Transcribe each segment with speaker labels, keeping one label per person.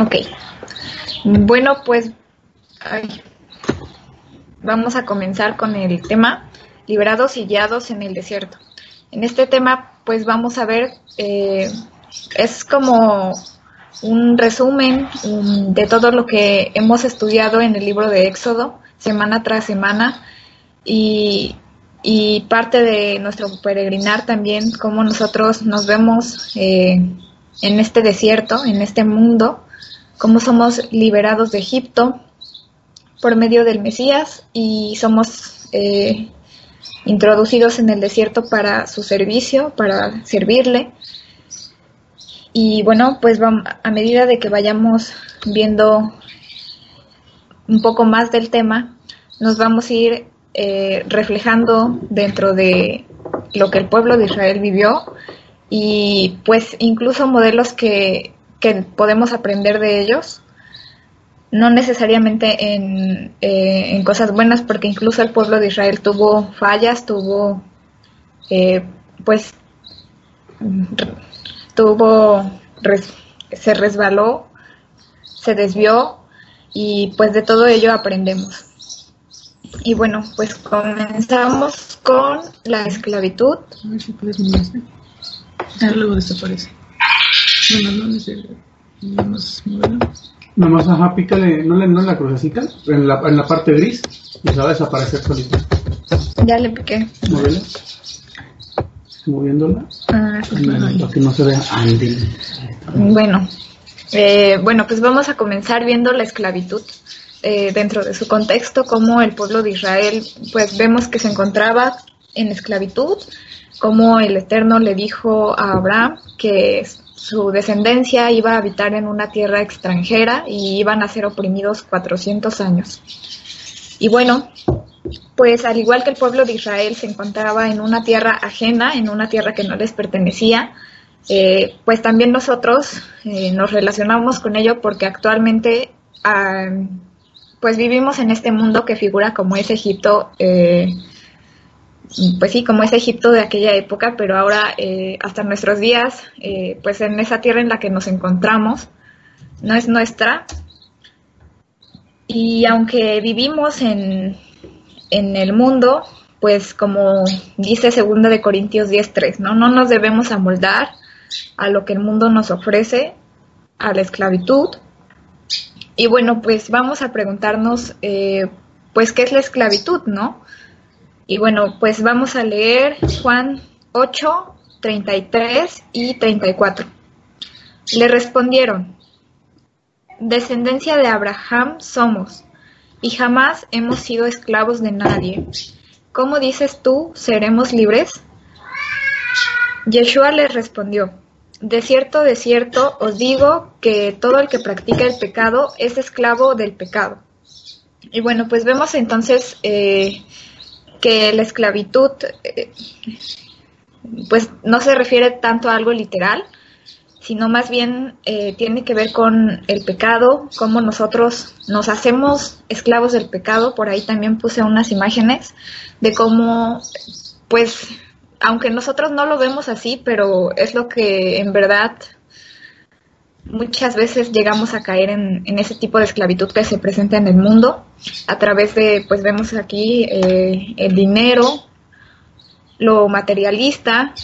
Speaker 1: Ok. Bueno, pues vamos a comenzar con el tema liberados y guiados en el desierto. En este tema, pues vamos a ver, eh, es como un resumen de todo lo que hemos estudiado en el libro de Éxodo, semana tras semana, y, parte de nuestro peregrinar también, cómo nosotros nos vemos eh, en este desierto, en este mundo, cómo somos liberados de Egipto por medio del Mesías y somos eh, introducidos en el desierto para su servicio, para servirle. Y bueno, pues a medida de que vayamos viendo un poco más del tema, nos vamos a ir eh, reflejando dentro de lo que el pueblo de Israel vivió y pues incluso modelos que, que podemos aprender de ellos, no necesariamente en, eh, en, cosas buenas, porque incluso el pueblo de Israel tuvo fallas, tuvo, eh, pues, tuvo, se resbaló, se desvió y pues de todo ello aprendemos. Y bueno, pues comenzamos con la esclavitud.
Speaker 2: A ver si puedes Ah, luego desaparece. No, no, no, no, más
Speaker 3: Nada más, ajá, pícale, no le no en la crucecita, en la, en la parte gris, y se va a desaparecer solita.
Speaker 1: Ya le piqué.
Speaker 3: Móvela. Moviéndola. Ah, para que no se vea.
Speaker 1: Bueno, eh, bueno, pues vamos a comenzar viendo la esclavitud. Eh, dentro de su contexto, como el pueblo de Israel, pues vemos que se encontraba en esclavitud, como el Eterno le dijo a Abraham que su descendencia iba a habitar en una tierra extranjera y iban a ser oprimidos 400 años. Y bueno, pues al igual que el pueblo de Israel se encontraba en una tierra ajena, en una tierra que no les pertenecía, eh, pues también nosotros eh, nos relacionamos con ello porque actualmente ah, pues vivimos en este mundo que figura como es Egipto eh, pues sí, como es Egipto de aquella época, pero ahora eh, hasta nuestros días, eh, pues en esa tierra en la que nos encontramos, no es nuestra. Y aunque vivimos en, en el mundo, pues como dice segunda de Corintios 10.3, ¿no? no nos debemos amoldar a lo que el mundo nos ofrece, a la esclavitud. Y bueno, pues vamos a preguntarnos, eh, pues, ¿qué es la esclavitud, no? Y bueno, pues vamos a leer Juan 8, 33 y 34. Le respondieron, descendencia de Abraham somos, y jamás hemos sido esclavos de nadie. ¿Cómo dices tú, seremos libres? Yeshua les respondió, de cierto, de cierto, os digo que todo el que practica el pecado es esclavo del pecado. Y bueno, pues vemos entonces eh, que la esclavitud eh, pues no se refiere tanto a algo literal, sino más bien eh, tiene que ver con el pecado, cómo nosotros nos hacemos esclavos del pecado. Por ahí también puse unas imágenes de cómo, pues, aunque nosotros no lo vemos así, pero es lo que en verdad muchas veces llegamos a caer en, ese tipo de esclavitud que se presenta en el mundo. A través de, pues vemos aquí eh, el dinero, lo materialista,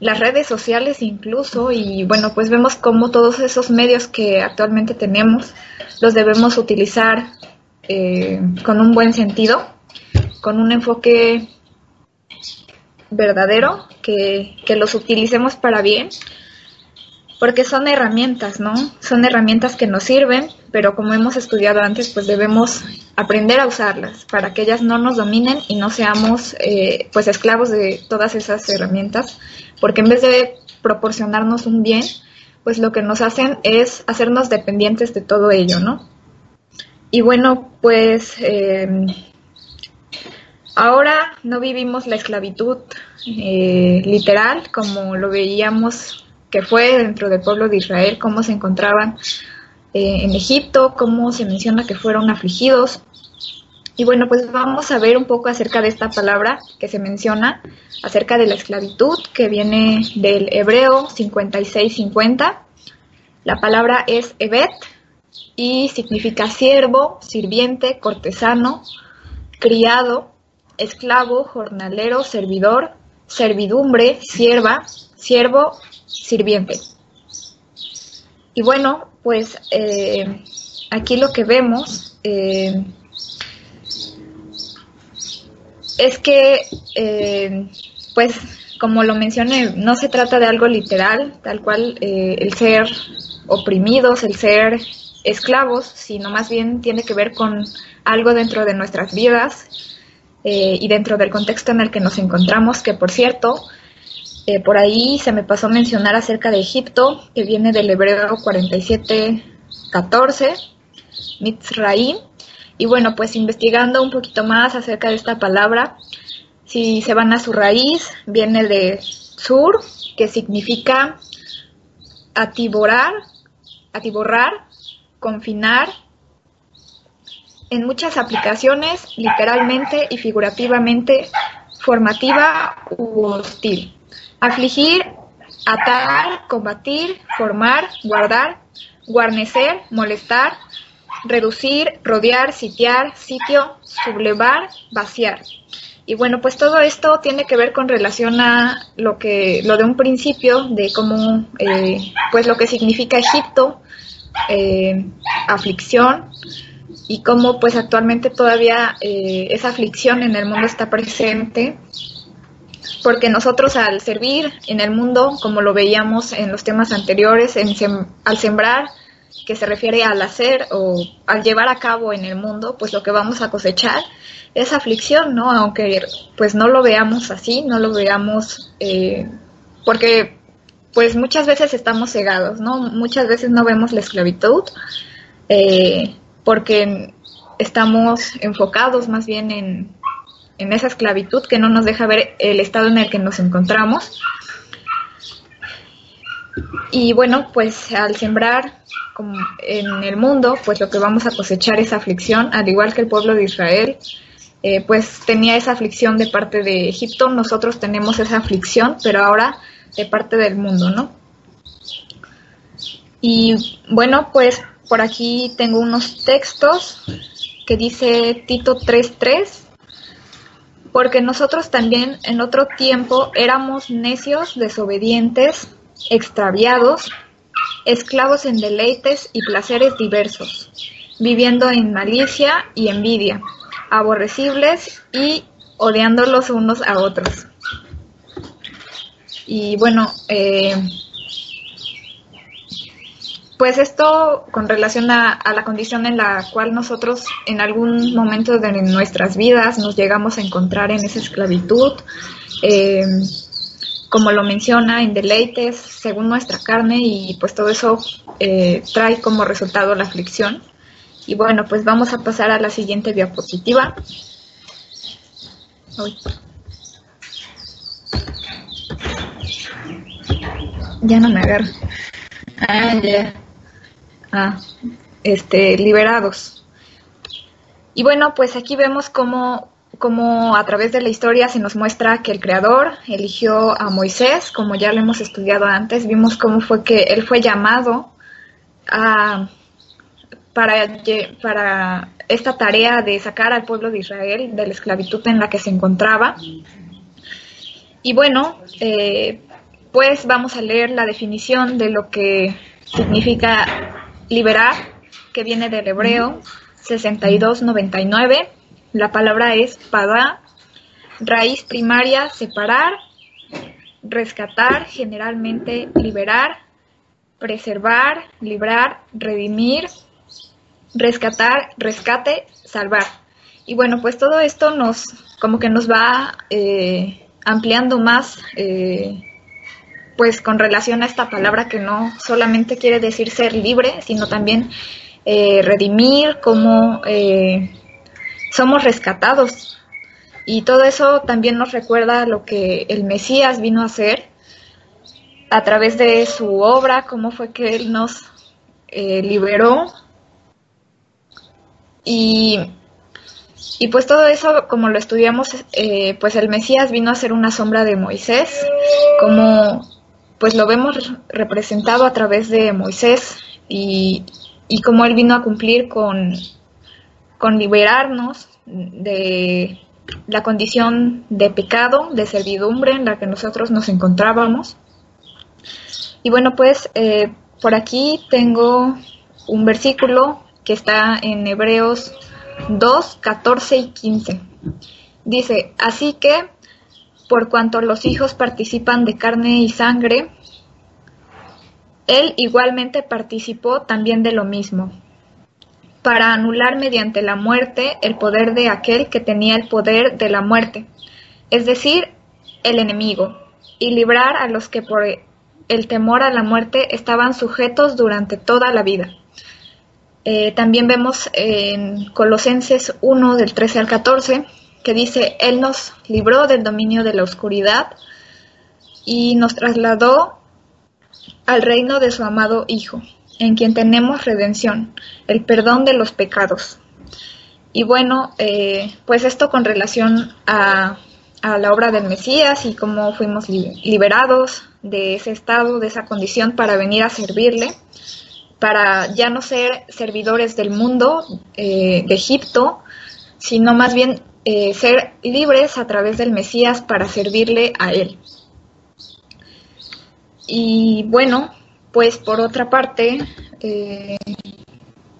Speaker 1: las redes sociales incluso, y bueno, pues vemos cómo todos esos medios que actualmente tenemos los debemos utilizar eh, con un buen sentido, con un enfoque verdadero, que, que los utilicemos para bien porque son herramientas, ¿no? Son herramientas que nos sirven, pero como hemos estudiado antes, pues debemos aprender a usarlas para que ellas no nos dominen y no seamos eh, pues esclavos de todas esas herramientas, porque en vez de proporcionarnos un bien, pues lo que nos hacen es hacernos dependientes de todo ello, ¿no? Y bueno, pues em, ahora no vivimos la esclavitud eh, literal como lo veíamos que fue dentro del pueblo de Israel, cómo se encontraban eh, en Egipto, cómo se menciona que fueron afligidos. Y bueno, pues vamos a ver un poco acerca de esta palabra que se menciona, acerca de la esclavitud, que viene del hebreo 5650. La palabra es Evet, y significa siervo, sirviente, cortesano, criado, esclavo, jornalero, servidor, servidumbre, sierva, siervo, sirviente. Y bueno, pues eh, aquí lo que vemos eh, es que, eh, pues, como lo mencioné, no se trata de algo literal, tal cual el ser oprimidos, el ser esclavos, sino más bien tiene que ver con algo dentro de nuestras vidas y dentro del contexto en el que nos encontramos, que por cierto, eh, por ahí se me pasó a mencionar acerca de Egipto, que viene del hebreo 4714, Mitzraim. Y bueno, pues investigando un poquito más acerca de esta palabra, si se van a su raíz, viene de sur, que significa atiborar, atiborrar, confinar. En muchas aplicaciones, literalmente y figurativamente, formativa u hostil. Afligir, atar, combatir, formar, guardar, guarnecer, molestar, reducir, rodear, sitiar, sitio, sublevar, vaciar. Y bueno, pues todo esto tiene que ver con relación a lo que, lo de un principio, de cómo, eh, pues lo que significa Egipto, eh, aflicción, y cómo pues actualmente todavía eh, esa aflicción en el mundo está presente porque nosotros al servir en el mundo, como lo veíamos en los temas anteriores, al sembrar, que se refiere al hacer o al llevar a cabo en el mundo, pues lo que vamos a cosechar es aflicción, ¿no? Aunque pues no lo veamos así, no lo veamos, eh, porque pues muchas veces estamos cegados, ¿no? Muchas veces no vemos la esclavitud, eh, porque estamos enfocados más bien en, en esa esclavitud que no nos deja ver el estado en el que nos encontramos. Y bueno, pues al sembrar como en el mundo, pues lo que vamos a cosechar es aflicción, al igual que el pueblo de Israel, eh, pues tenía esa aflicción de parte de Egipto, nosotros tenemos esa aflicción, pero ahora de parte del mundo, ¿no? Y bueno, pues por aquí tengo unos textos que dice Tito 3.3 porque nosotros también en otro tiempo éramos necios, desobedientes, extraviados, esclavos en deleites y placeres diversos, viviendo en malicia y envidia, aborrecibles y odiándolos unos a otros. Y bueno, eh, pues esto con relación a, la condición en la cual nosotros en algún momento de nuestras vidas nos llegamos a encontrar en esa esclavitud, eh, como lo menciona, en deleites según nuestra carne y pues todo eso eh, trae como resultado la aflicción. Y bueno, pues vamos a pasar a la siguiente diapositiva. Ya no me agarro. Ah, ya ah, este, liberados. Y bueno, pues aquí vemos cómo, cómo a través de la historia se nos muestra que el Creador eligió a Moisés, como ya lo hemos estudiado antes, vimos cómo fue que él fue llamado a, para, para esta tarea de sacar al pueblo de Israel de la esclavitud en la que se encontraba. Y bueno, eh, pues vamos a leer la definición de lo que significa liberar, que viene del hebreo 6299. La palabra es pada, raíz primaria, separar, rescatar, generalmente liberar, preservar, librar, redimir, rescatar, rescate, salvar. Y bueno, pues todo esto nos, como que nos va eh, ampliando más eh, pues con relación a esta palabra que no solamente quiere decir ser libre, sino también eh, redimir, como eh, somos rescatados. Y todo eso también nos recuerda lo que el Mesías vino a hacer a través de su obra, cómo fue que Él nos eh, liberó. Y, y, pues todo eso, como lo estudiamos, pues el Mesías vino a ser una sombra de Moisés, como pues lo vemos representado a través de Moisés y, y cómo Él vino a cumplir con, con liberarnos de la condición de pecado, de servidumbre en la que nosotros nos encontrábamos. Y bueno, pues eh, por aquí tengo un versículo que está en Hebreos 2, 14 y 15. Dice, así que, por cuanto los hijos participan de carne y sangre, él igualmente participó también de lo mismo, para anular mediante la muerte el poder de aquel que tenía el poder de la muerte, es decir, el enemigo, y librar a los que por el temor a la muerte estaban sujetos durante toda la vida. Eh, también vemos en Colosenses 1 del 13 al 14 que dice, Él nos libró del dominio de la oscuridad y nos trasladó al reino de su amado Hijo, en quien tenemos redención, el perdón de los pecados. Y bueno, eh, pues esto con relación a, a, la obra del Mesías y cómo fuimos liberados de ese estado, de esa condición para venir a servirle, para ya no ser servidores del mundo, eh, de Egipto, sino más bien eh, ser libres a través del Mesías para servirle a Él. Y bueno, pues por otra parte, eh,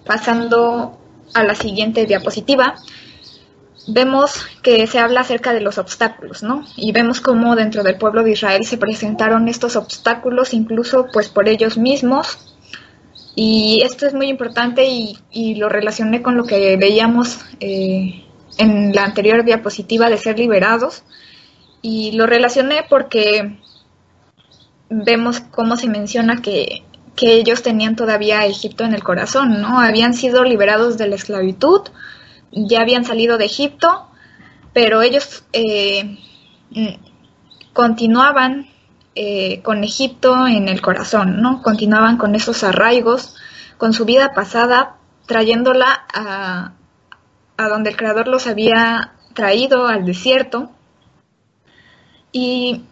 Speaker 1: pasando a la siguiente diapositiva, vemos que se habla acerca de los obstáculos, ¿no? Y vemos cómo dentro del pueblo de Israel se presentaron estos obstáculos incluso pues por ellos mismos. Y esto es muy importante y, lo relacioné con lo que veíamos eh, en la anterior diapositiva de ser liberados. Y lo relacioné porque vemos cómo se menciona que, ellos tenían todavía Egipto en el corazón, ¿no? Habían sido liberados de la esclavitud, ya habían salido de Egipto, pero ellos eh, mm, continuaban eh, con Egipto en el corazón, ¿no? Continuaban con esos arraigos, con su vida pasada, trayéndola a, a donde el Creador los había traído al desierto. Y,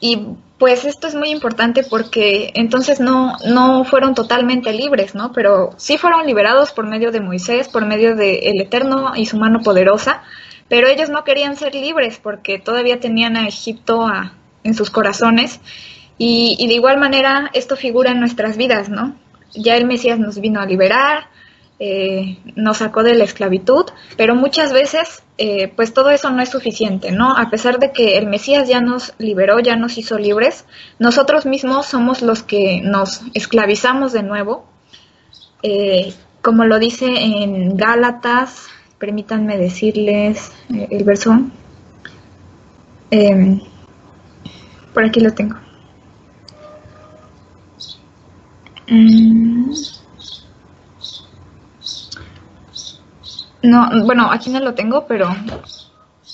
Speaker 1: y pues esto es muy importante porque entonces no, no fueron totalmente libres, ¿no? Pero sí fueron liberados por medio de Moisés, por medio del el Eterno y su mano poderosa, pero ellos no querían ser libres porque todavía tenían a Egipto en sus corazones y, y, de igual manera esto figura en nuestras vidas, ¿no? Ya el Mesías nos vino a liberar, eh, nos sacó de la esclavitud, pero muchas veces eh, pues todo eso no es suficiente, ¿no? A pesar de que el Mesías ya nos liberó, ya nos hizo libres, nosotros mismos somos los que nos esclavizamos de nuevo, eh, como lo dice en Gálatas, permítanme decirles el verso, em, por aquí lo tengo. Mm. No, bueno, aquí no lo tengo, pero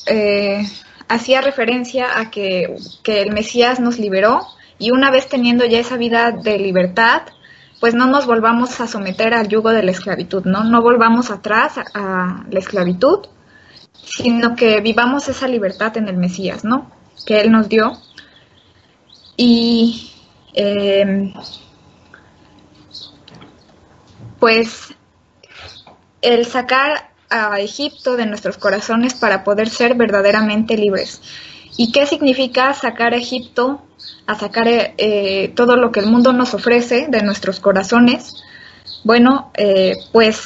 Speaker 1: eh, hacía referencia a que, el Mesías nos liberó y una vez teniendo ya esa vida de libertad, pues no nos volvamos a someter al yugo de la esclavitud, ¿no? No volvamos atrás a, la esclavitud, sino que vivamos esa libertad en el Mesías, ¿no? Que Él nos dio. Y eh, pues el sacar a Egipto de nuestros corazones para poder ser verdaderamente libres. ¿Y qué significa sacar a Egipto, a sacar eh, todo lo que el mundo nos ofrece de nuestros corazones? Bueno, eh, pues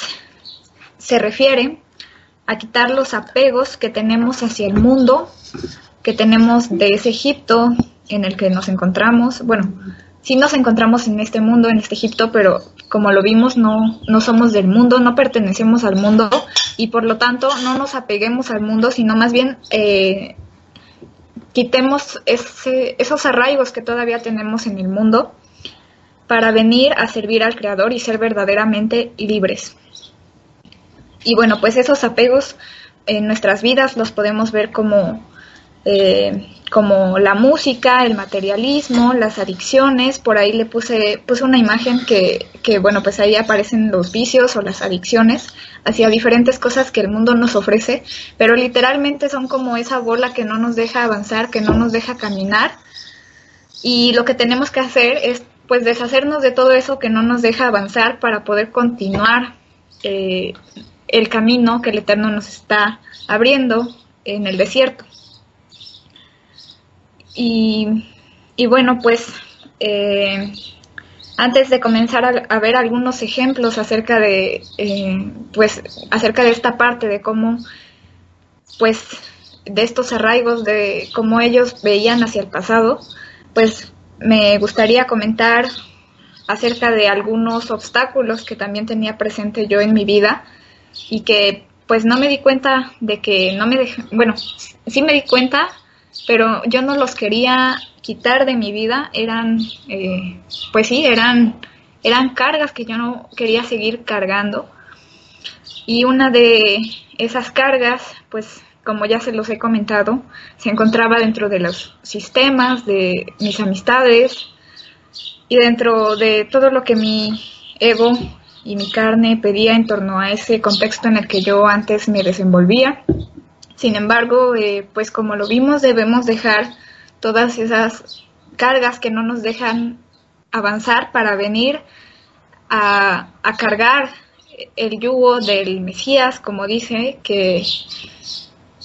Speaker 1: se refiere a quitar los apegos que tenemos hacia el mundo, que tenemos de ese Egipto en el que nos encontramos. Bueno, sí nos encontramos en este mundo, en este Egipto, pero como lo vimos, no, no somos del mundo, no pertenecemos al mundo y por lo tanto no nos apeguemos al mundo, sino más bien eh, quitemos esos arraigos que todavía tenemos en el mundo para venir a servir al Creador y ser verdaderamente libres. Y bueno, pues esos apegos en nuestras vidas los podemos ver como eh, como la música, el materialismo, las adicciones, por ahí le puse, puse una imagen que, que, bueno, pues ahí aparecen los vicios o las adicciones hacia diferentes cosas que el mundo nos ofrece, pero literalmente son como esa bola que no nos deja avanzar, que no nos deja caminar, y lo que tenemos que hacer es pues deshacernos de todo eso que no nos deja avanzar para poder continuar eh, el camino que el Eterno nos está abriendo en el desierto. Y, bueno, pues eh, antes de comenzar a, ver algunos ejemplos acerca de, eh, pues, acerca de esta parte de cómo, pues, de estos arraigos, de cómo ellos veían hacia el pasado, pues me gustaría comentar acerca de algunos obstáculos que también tenía presente yo en mi vida y que pues no me di cuenta de que no me dejé, bueno, sí me di cuenta, pero yo no los quería quitar de mi vida, eran, eh, pues sí, eran, eran cargas que yo no quería seguir cargando. Y una de esas cargas, pues como ya se los he comentado, se encontraba dentro de los sistemas, de mis amistades y dentro de todo lo que mi ego y mi carne pedía en torno a ese contexto en el que yo antes me desenvolvía. Sin embargo, eh, pues como lo vimos, debemos dejar todas esas cargas que no nos dejan avanzar para venir a, a cargar el yugo del Mesías, como dice, que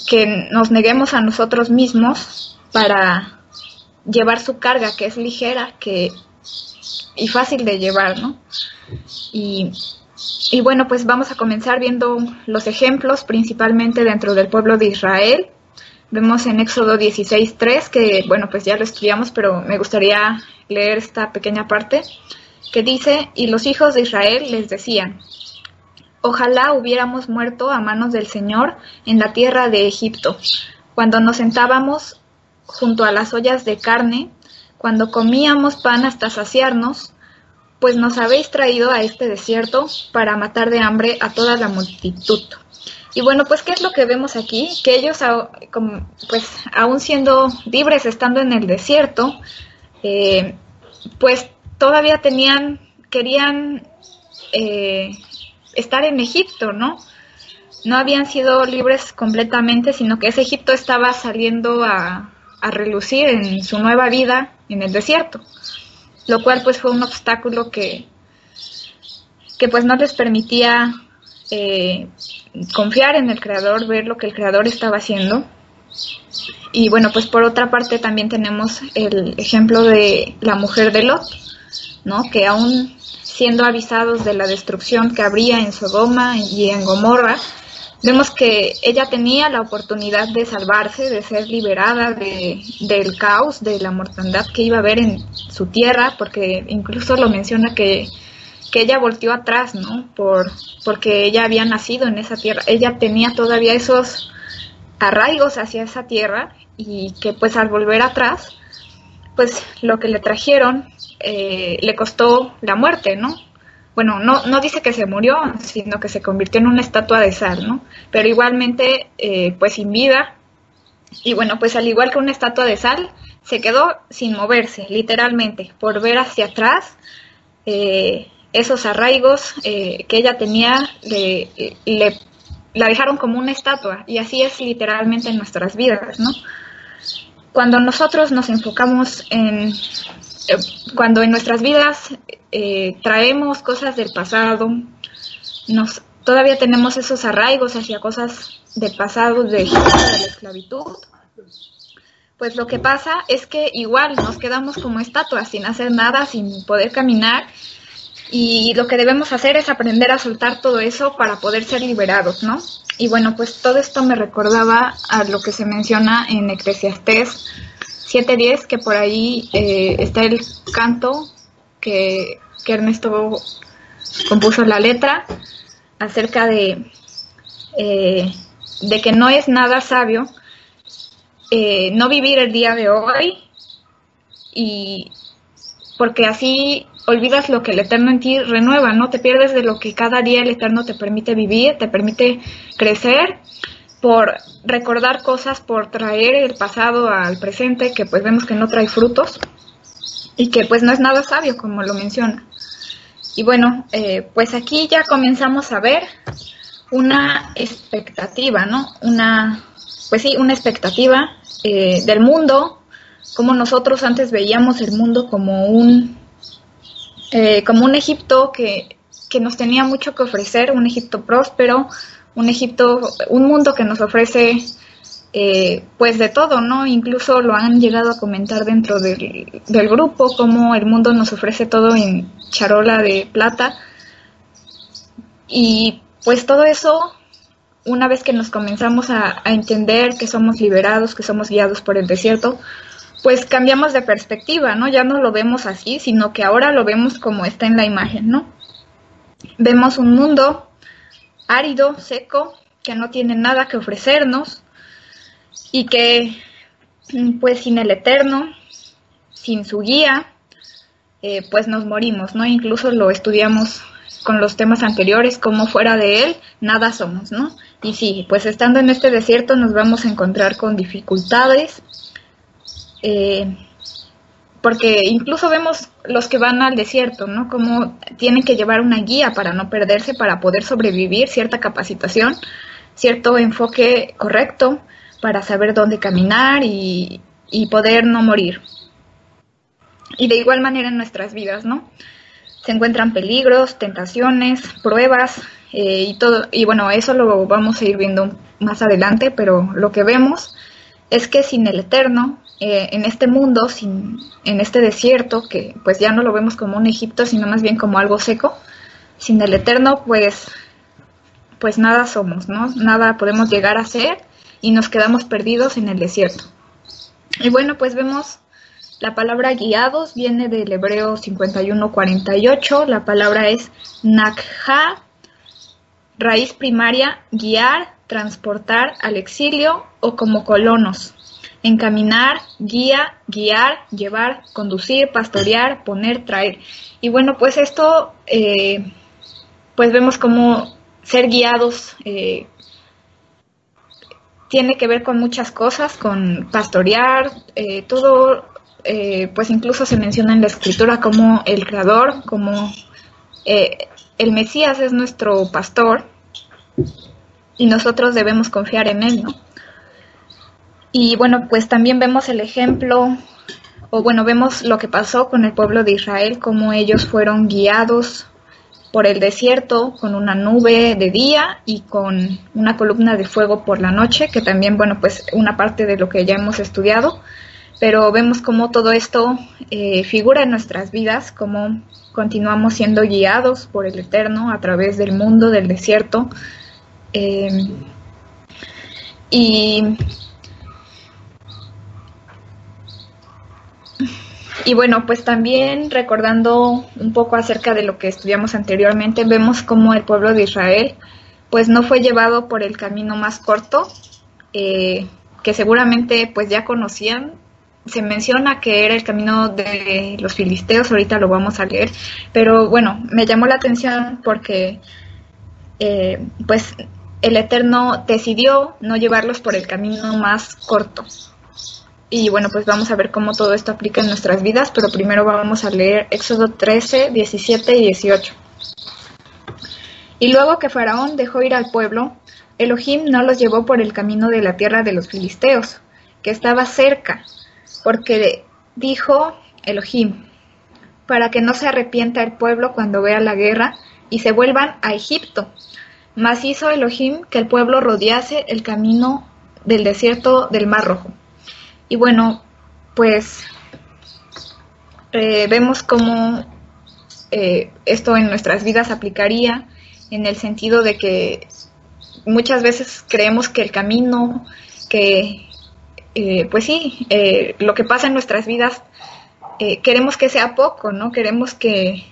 Speaker 1: que nos neguemos a nosotros mismos para llevar su carga, que es ligera que, y fácil de llevar, ¿no? Y, y bueno, pues vamos a comenzar viendo los ejemplos, principalmente dentro del pueblo de Israel. Vemos en Éxodo 16.3, que bueno, pues ya lo estudiamos, pero me gustaría leer esta pequeña parte, que dice, y los hijos de Israel les decían, Ojalá hubiéramos muerto a manos del Señor en la tierra de Egipto, cuando nos sentábamos junto a las ollas de carne, cuando comíamos pan hasta saciarnos, pues nos habéis traído a este desierto para matar de hambre a toda la multitud. Y bueno, pues ¿qué es lo que vemos aquí? Que ellos, pues aún siendo libres, estando en el desierto, eh, pues todavía tenían, querían eh, estar en Egipto, ¿no? No habían sido libres completamente, sino que ese Egipto estaba saliendo a, relucir en su nueva vida en el desierto, lo cual pues fue un obstáculo que, que pues no les permitía eh, confiar en el creador, ver lo que el creador estaba haciendo. Y bueno, pues por otra parte también tenemos el ejemplo de la mujer de Lot, ¿no? Que aún siendo avisados de la destrucción que habría en Sodoma y en Gomorra, vemos que ella tenía la oportunidad de salvarse, de ser liberada de, del caos, de la mortandad que iba a haber en su tierra, porque incluso lo menciona que, que ella volteó atrás, ¿no? Por, porque ella había nacido en esa tierra, ella tenía todavía esos arraigos hacia esa tierra y que pues al volver atrás, pues lo que le trajeron eh, le costó la muerte, ¿no? Bueno, no, no dice que se murió, sino que se convirtió en una estatua de sal, ¿no? Pero igualmente, eh, pues sin vida. Y bueno, pues al igual que una estatua de sal, se quedó sin moverse, literalmente, por ver hacia atrás eh, esos arraigos que ella tenía, le, le, la dejaron como una estatua. Y así es literalmente en nuestras vidas, ¿no? Cuando nosotros nos enfocamos en eh, cuando en nuestras vidas eh, traemos cosas del pasado, nos todavía tenemos esos arraigos hacia cosas del pasado de, de la esclavitud, pues lo que pasa es que igual nos quedamos como estatuas sin hacer nada, sin poder caminar y lo que debemos hacer es aprender a soltar todo eso para poder ser liberados, ¿no? Y bueno, pues todo esto me recordaba a lo que se menciona en Eclesiastés 7.10, que por ahí eh, está el canto que, Ernesto compuso la letra acerca de, eh, de que no es nada sabio eh, no vivir el día de hoy y porque así olvidas lo que el Eterno en ti renueva, ¿no? Te pierdes de lo que cada día el Eterno te permite vivir, te permite crecer por recordar cosas, por traer el pasado al presente, que pues vemos que no trae frutos y que pues no es nada sabio, como lo menciona. Y bueno, eh, pues aquí ya comenzamos a ver una expectativa, ¿no? Una, pues sí, una expectativa eh, del mundo, como nosotros antes veíamos el mundo como un, eh, como un Egipto que, que nos tenía mucho que ofrecer, un Egipto próspero, un Egipto, un mundo que nos ofrece eh, pues de todo, ¿no? Incluso lo han llegado a comentar dentro del, del, grupo, como el mundo nos ofrece todo en charola de plata. Y pues todo eso, una vez que nos comenzamos a, a entender que somos liberados, que somos guiados por el desierto, pues cambiamos de perspectiva, ¿no? Ya no lo vemos así, sino que ahora lo vemos como está en la imagen, ¿no? Vemos un mundo árido, seco, que no tiene nada que ofrecernos y que, pues sin el Eterno, sin su guía, eh, pues nos morimos, ¿no? Incluso lo estudiamos con los temas anteriores, como fuera de él, nada somos, ¿no? Y sí, pues estando en este desierto nos vamos a encontrar con dificultades, eh, porque incluso vemos los que van al desierto, ¿no? Como tienen que llevar una guía para no perderse, para poder sobrevivir, cierta capacitación, cierto enfoque correcto para saber dónde caminar y, y poder no morir. Y de igual manera en nuestras vidas, ¿no? Se encuentran peligros, tentaciones, pruebas eh, y todo. Y bueno, eso lo vamos a ir viendo más adelante, pero lo que vemos es que sin el Eterno, eh, en este mundo, sin, en este desierto, que pues ya no lo vemos como un Egipto, sino más bien como algo seco, sin el Eterno, pues, pues nada somos, ¿no? Nada podemos llegar a ser y nos quedamos perdidos en el desierto. Y bueno, pues vemos la palabra guiados, viene del hebreo 5148, la palabra es nakha, raíz primaria, guiar, transportar al exilio o como colonos. Encaminar, guía, guiar, llevar, conducir, pastorear, poner, traer. Y bueno, pues esto, eh, pues vemos como ser guiados eh, tiene que ver con muchas cosas, con pastorear, eh, todo, eh, pues incluso se menciona en la escritura como el creador, como eh, el Mesías es nuestro pastor y nosotros debemos confiar en él, ¿no? Y bueno, pues también vemos el ejemplo, o bueno, vemos lo que pasó con el pueblo de Israel, cómo ellos fueron guiados por el desierto con una nube de día y con una columna de fuego por la noche, que también, bueno, pues una parte de lo que ya hemos estudiado, pero vemos cómo todo esto eh, figura en nuestras vidas, cómo continuamos siendo guiados por el Eterno a través del mundo, del desierto. Eh, y Y bueno, pues también recordando un poco acerca de lo que estudiamos anteriormente, vemos cómo el pueblo de Israel pues no fue llevado por el camino más corto, eh, que seguramente pues ya conocían. Se menciona que era el camino de los filisteos, ahorita lo vamos a leer, pero bueno, me llamó la atención porque eh, pues el Eterno decidió no llevarlos por el camino más corto, y bueno, pues vamos a ver cómo todo esto aplica en nuestras vidas, pero primero vamos a leer Éxodo 13, 17 y 18. Y luego que Faraón dejó ir al pueblo, Elohim no los llevó por el camino de la tierra de los filisteos, que estaba cerca, porque dijo Elohim, para que no se arrepienta el pueblo cuando vea la guerra y se vuelvan a Egipto. Mas hizo Elohim que el pueblo rodease el camino del desierto del Mar Rojo. Y bueno, pues eh, vemos cómo eh, esto en nuestras vidas aplicaría en el sentido de que muchas veces creemos que el camino, que eh, pues sí, lo que pasa en nuestras vidas, queremos que sea poco, ¿no? Queremos que,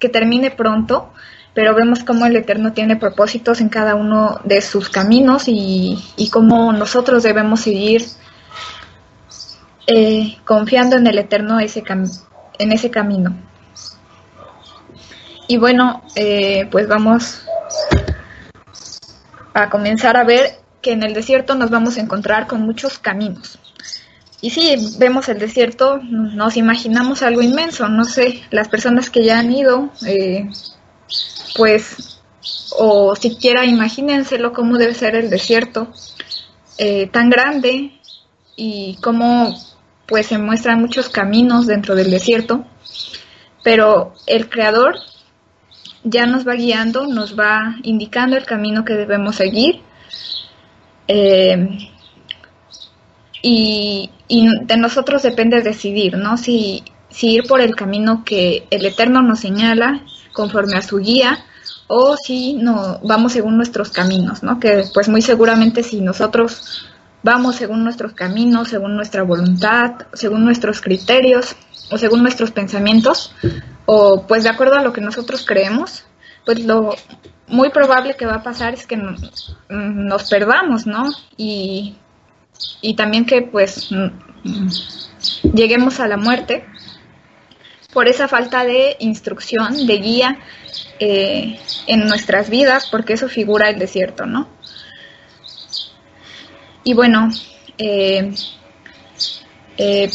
Speaker 1: que termine pronto, pero vemos cómo el Eterno tiene propósitos en cada uno de sus caminos y, y cómo nosotros debemos seguir eh, confiando en el Eterno ese en ese camino. Y bueno, eh, pues vamos a comenzar a ver que en el desierto nos vamos a encontrar con muchos caminos. Y si vemos el desierto, nos imaginamos algo inmenso. No sé, las personas que ya han ido, eh, pues, o siquiera imagínenselo cómo debe ser el desierto tan grande y cómo pues se muestran muchos caminos dentro del desierto. pero el Creador ya nos va guiando, nos va indicando el camino que debemos seguir. Eh, y, de nosotros depende decidir, ¿no? Si, si ir por el camino que el Eterno nos señala conforme a su guía o si no vamos según nuestros caminos, ¿no? Que pues muy seguramente si nosotros vamos según nuestros caminos, según nuestra voluntad, según nuestros criterios o según nuestros pensamientos o pues de acuerdo a lo que nosotros creemos, pues lo muy probable que va a pasar es que nos, perdamos, ¿no? Y, y también que pues lleguemos a la muerte por esa falta de instrucción, de guía eh, en nuestras vidas, porque eso figura el desierto, ¿no? Y bueno, eh, eh,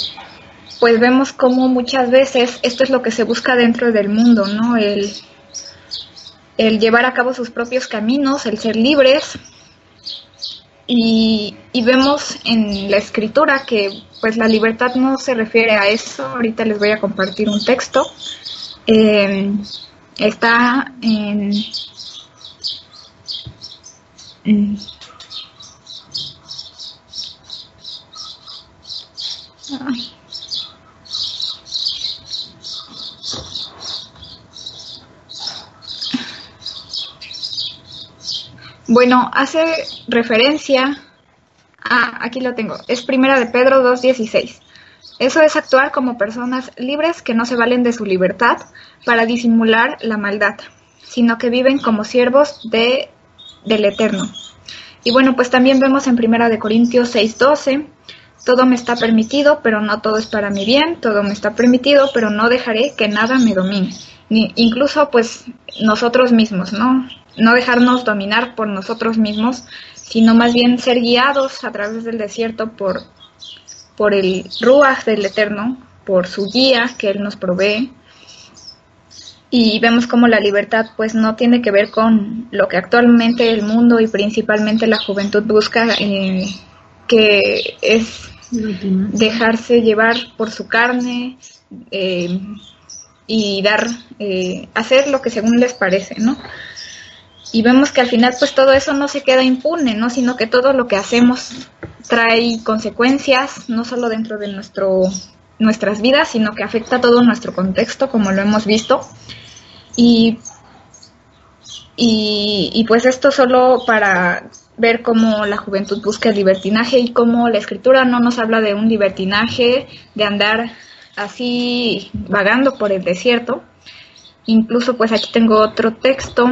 Speaker 1: pues vemos como muchas veces esto es lo que se busca dentro del mundo, ¿no? El, el llevar a cabo sus propios caminos, el ser libres. Y, y, vemos en la escritura que pues la libertad no se refiere a eso. Ahorita les voy a compartir un texto. Eh, está en Bueno, hace referencia a, aquí lo tengo, es primera de Pedro 2.16. Eso es actuar como personas libres que no se valen de su libertad para disimular la maldad, sino que viven como siervos de, del Eterno. Y bueno, pues también vemos en primera de Corintios 6.12, todo me está permitido, pero no todo es para mi bien, todo me está permitido, pero no dejaré que nada me domine. Ni, incluso pues nosotros mismos, ¿no? No dejarnos dominar por nosotros mismos, sino más bien ser guiados a través del desierto por, por el Ruach del Eterno, por su guía que Él nos provee. Y vemos como la libertad pues no tiene que ver con lo que actualmente el mundo y principalmente la juventud busca, eh, que es dejarse llevar por su carne eh, y dar, eh, hacer lo que según les parece, ¿no? Y vemos que al final pues todo eso no se queda impune, ¿no? Sino que todo lo que hacemos trae consecuencias, no solo dentro de nuestro, nuestras vidas, sino que afecta todo nuestro contexto, como lo hemos visto. Y, y, pues esto solo para ver cómo la juventud busca el libertinaje y cómo la escritura no nos habla de un libertinaje, de andar así vagando por el desierto. Incluso pues aquí tengo otro texto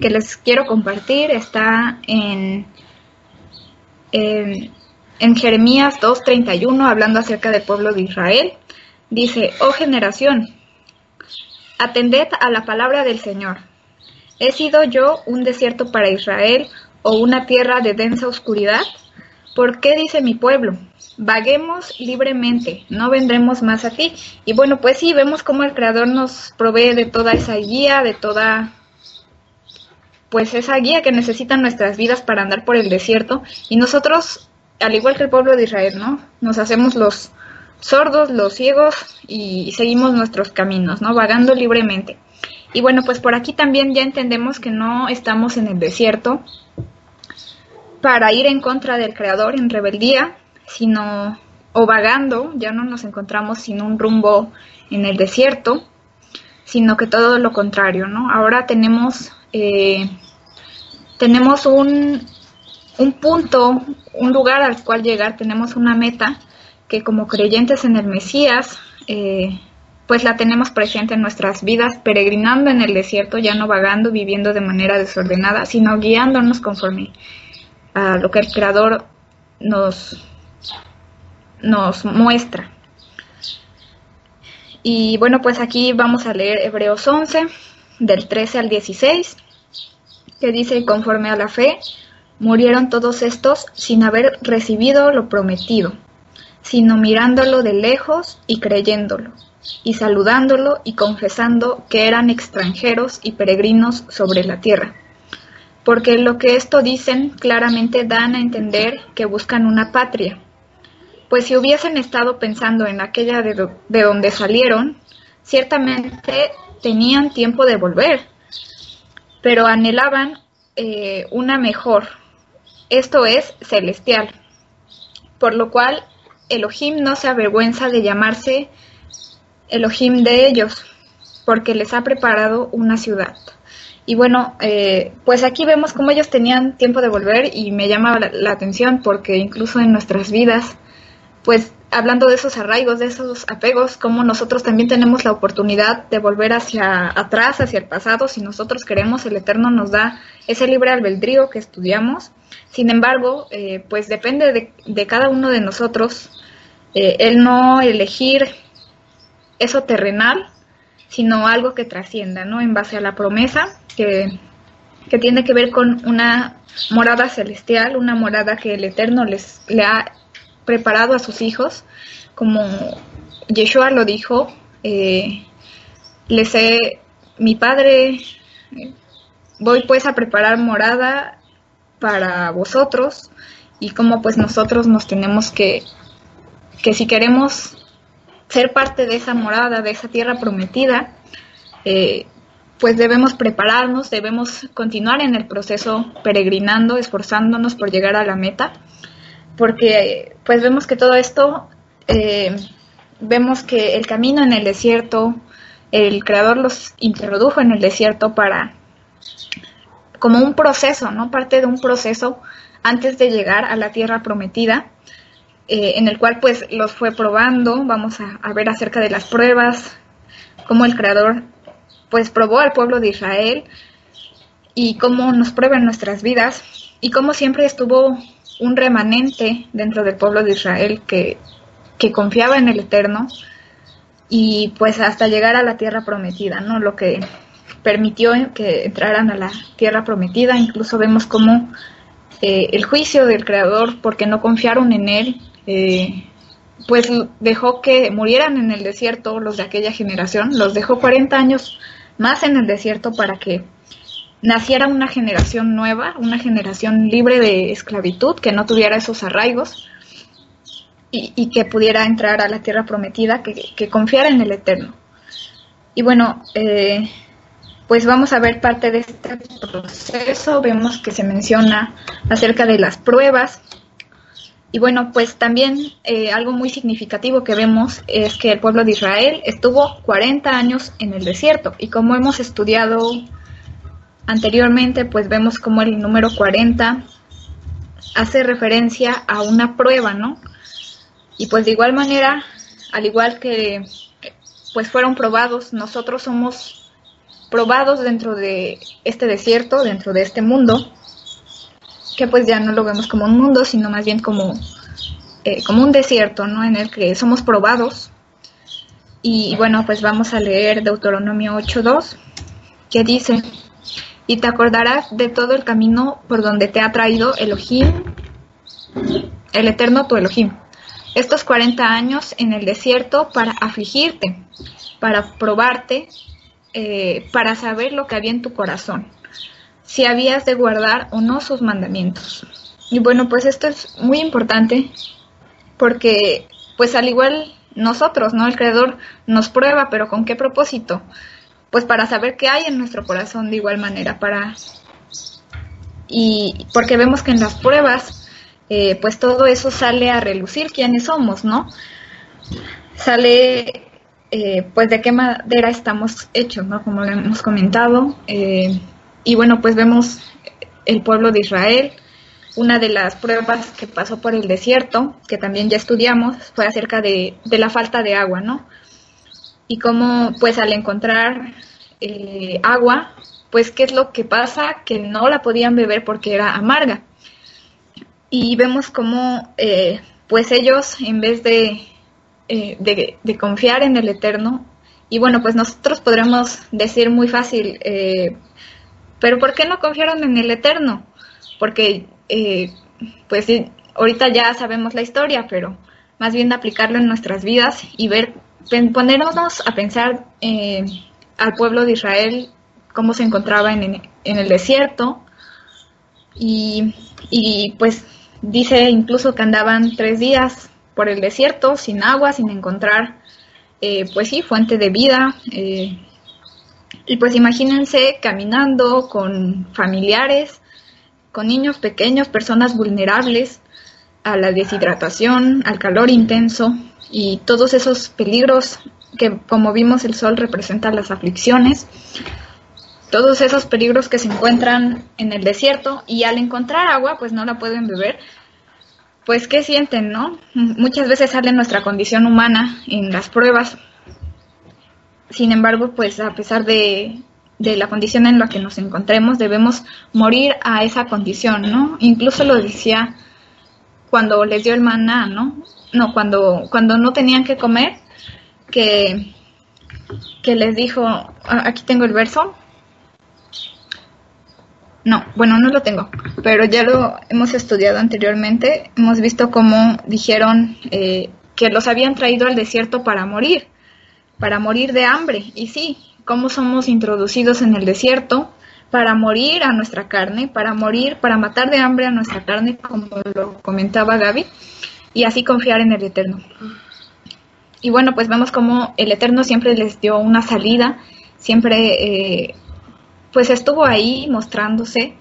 Speaker 1: que les quiero compartir está en, en, en Jeremías 2.31, hablando acerca del pueblo de Israel. Dice, oh generación, atended a la palabra del Señor. ¿He sido yo un desierto para Israel o una tierra de densa oscuridad? ¿Por qué dice mi pueblo? Vaguemos libremente, no vendremos más a ti. Y bueno, pues sí, vemos cómo el Creador nos provee de toda esa guía, de toda pues esa guía que necesitan nuestras vidas para andar por el desierto y nosotros, al igual que el pueblo de Israel, ¿no? Nos hacemos los sordos, los ciegos y seguimos nuestros caminos, ¿no? Vagando libremente. Y bueno, pues por aquí también ya entendemos que no estamos en el desierto para ir en contra del Creador en rebeldía, sino o vagando, ya no nos encontramos sin un rumbo en el desierto, sino que todo lo contrario, ¿no? Ahora tenemos eh, tenemos un, un punto, un lugar al cual llegar, tenemos una meta que como creyentes en el Mesías, eh, pues la tenemos presente en nuestras vidas, peregrinando en el desierto, ya no vagando, viviendo de manera desordenada, sino guiándonos conforme a lo que el Creador nos, nos muestra. Y bueno, pues aquí vamos a leer Hebreos 11, del 13 al 16 que dice, conforme a la fe, murieron todos estos sin haber recibido lo prometido, sino mirándolo de lejos y creyéndolo, y saludándolo y confesando que eran extranjeros y peregrinos sobre la tierra. Porque lo que esto dicen claramente dan a entender que buscan una patria. Pues si hubiesen estado pensando en aquella de, de donde salieron, ciertamente tenían tiempo de volver, pero anhelaban eh, una mejor, esto es celestial, por lo cual Elohim no se avergüenza de llamarse Elohim de ellos, porque les ha preparado una ciudad. Y bueno, eh, pues aquí vemos cómo ellos tenían tiempo de volver y me llama la, atención porque incluso en nuestras vidas, pues hablando de esos arraigos, de esos apegos, como nosotros también tenemos la oportunidad de volver hacia atrás, hacia el pasado, si nosotros queremos, el Eterno nos da ese libre albedrío que estudiamos. Sin embargo, eh, pues depende de, cada uno de nosotros eh, el no elegir eso terrenal, sino algo que trascienda, ¿no? En base a la promesa que, tiene que ver con una morada celestial, una morada que el Eterno les le ha preparado a sus hijos, como Yeshua lo dijo, eh, les mi padre, voy pues a preparar morada para vosotros y como pues nosotros nos tenemos que, que si queremos ser parte de esa morada, de esa tierra prometida, eh, pues debemos prepararnos, debemos continuar en el proceso peregrinando, esforzándonos por llegar a la meta, porque pues vemos que todo esto, eh, vemos que el camino en el desierto, el Creador los introdujo en el desierto para, como un proceso, ¿no? Parte de un proceso antes de llegar a la tierra prometida, eh, en el cual pues los fue probando, vamos a, a ver acerca de las pruebas, cómo el Creador pues probó al pueblo de Israel y cómo nos prueba en nuestras vidas y cómo siempre estuvo un remanente dentro del pueblo de Israel que, que confiaba en el Eterno y pues hasta llegar a la tierra prometida, ¿no? Lo que permitió que entraran a la tierra prometida, incluso vemos cómo eh, el juicio del Creador, porque no confiaron en Él, eh, pues dejó que murieran en el desierto los de aquella generación, los dejó 40 años más en el desierto para que naciera una generación nueva, una generación libre de esclavitud, que no tuviera esos arraigos y, que pudiera entrar a la tierra prometida, que, confiara en el Eterno. Y bueno, eh, pues vamos a ver parte de este proceso, vemos que se menciona acerca de las pruebas, y bueno, pues también eh, algo muy significativo que vemos es que el pueblo de Israel estuvo 40 años en el desierto. Y como hemos estudiado anteriormente, pues vemos como el número 40 hace referencia a una prueba, ¿no? Y pues de igual manera, al igual que pues fueron probados, nosotros somos probados dentro de este desierto, dentro de este mundo, que pues ya no lo vemos como un mundo, sino más bien como, eh, como un desierto, ¿no? En el que somos probados. Y bueno, pues vamos a leer Deuteronomio 8.2, que dice, y te acordarás de todo el camino por donde te ha traído Elohim, el eterno tu Elohim, estos 40 años en el desierto para afligirte, para probarte, eh, para saber lo que había en tu corazón si habías de guardar o no sus mandamientos. Y bueno, pues esto es muy importante porque pues al igual nosotros, ¿no? El Creador nos prueba, pero ¿con qué propósito? Pues para saber qué hay en nuestro corazón de igual manera, para... Y porque vemos que en las pruebas, eh, pues todo eso sale a relucir quiénes somos, ¿no? Sale, eh, pues de qué madera estamos hechos, ¿no? Como lo hemos comentado, eh, y bueno, pues vemos el pueblo de Israel. Una de las pruebas que pasó por el desierto, que también ya estudiamos, fue acerca de, la falta de agua, ¿no? Y cómo, pues al encontrar eh, agua, pues qué es lo que pasa, que no la podían beber porque era amarga. Y vemos cómo, eh, pues ellos, en vez de, eh, de, de, confiar en el Eterno, y bueno, pues nosotros podremos decir muy fácil, pero ¿por qué no confiaron en el Eterno? Porque, eh, pues ahorita ya sabemos la historia, pero más bien aplicarlo en nuestras vidas y ver, ponernos a pensar eh, al pueblo de Israel, cómo se encontraba en, el desierto. Y, y pues dice incluso que andaban tres días por el desierto sin agua, sin encontrar eh, pues sí, fuente de vida. Eh, y pues imagínense caminando con familiares, con niños pequeños, personas vulnerables a la deshidratación, al calor intenso y todos esos peligros que como vimos el sol representa las aflicciones, todos esos peligros que se encuentran en el desierto y al encontrar agua pues no la pueden beber, pues qué sienten, ¿no? Muchas veces sale nuestra condición humana en las pruebas. Sin embargo, pues a pesar de, de la condición en la que nos encontremos, debemos morir a esa condición, ¿no? Incluso lo decía cuando les dio el maná, ¿no? No, cuando, cuando no tenían que comer, que, que les dijo, aquí tengo el verso. No, bueno, no lo tengo, pero ya lo hemos estudiado anteriormente. Hemos visto cómo dijeron eh, que los habían traído al desierto para morir, para morir de hambre. Y sí, cómo somos introducidos en el desierto para morir a nuestra carne, para morir, para matar de hambre a nuestra carne, como lo comentaba Gaby, y así confiar en el Eterno. Y bueno, pues vemos como el Eterno siempre les dio una salida, siempre eh, pues estuvo ahí mostrándose.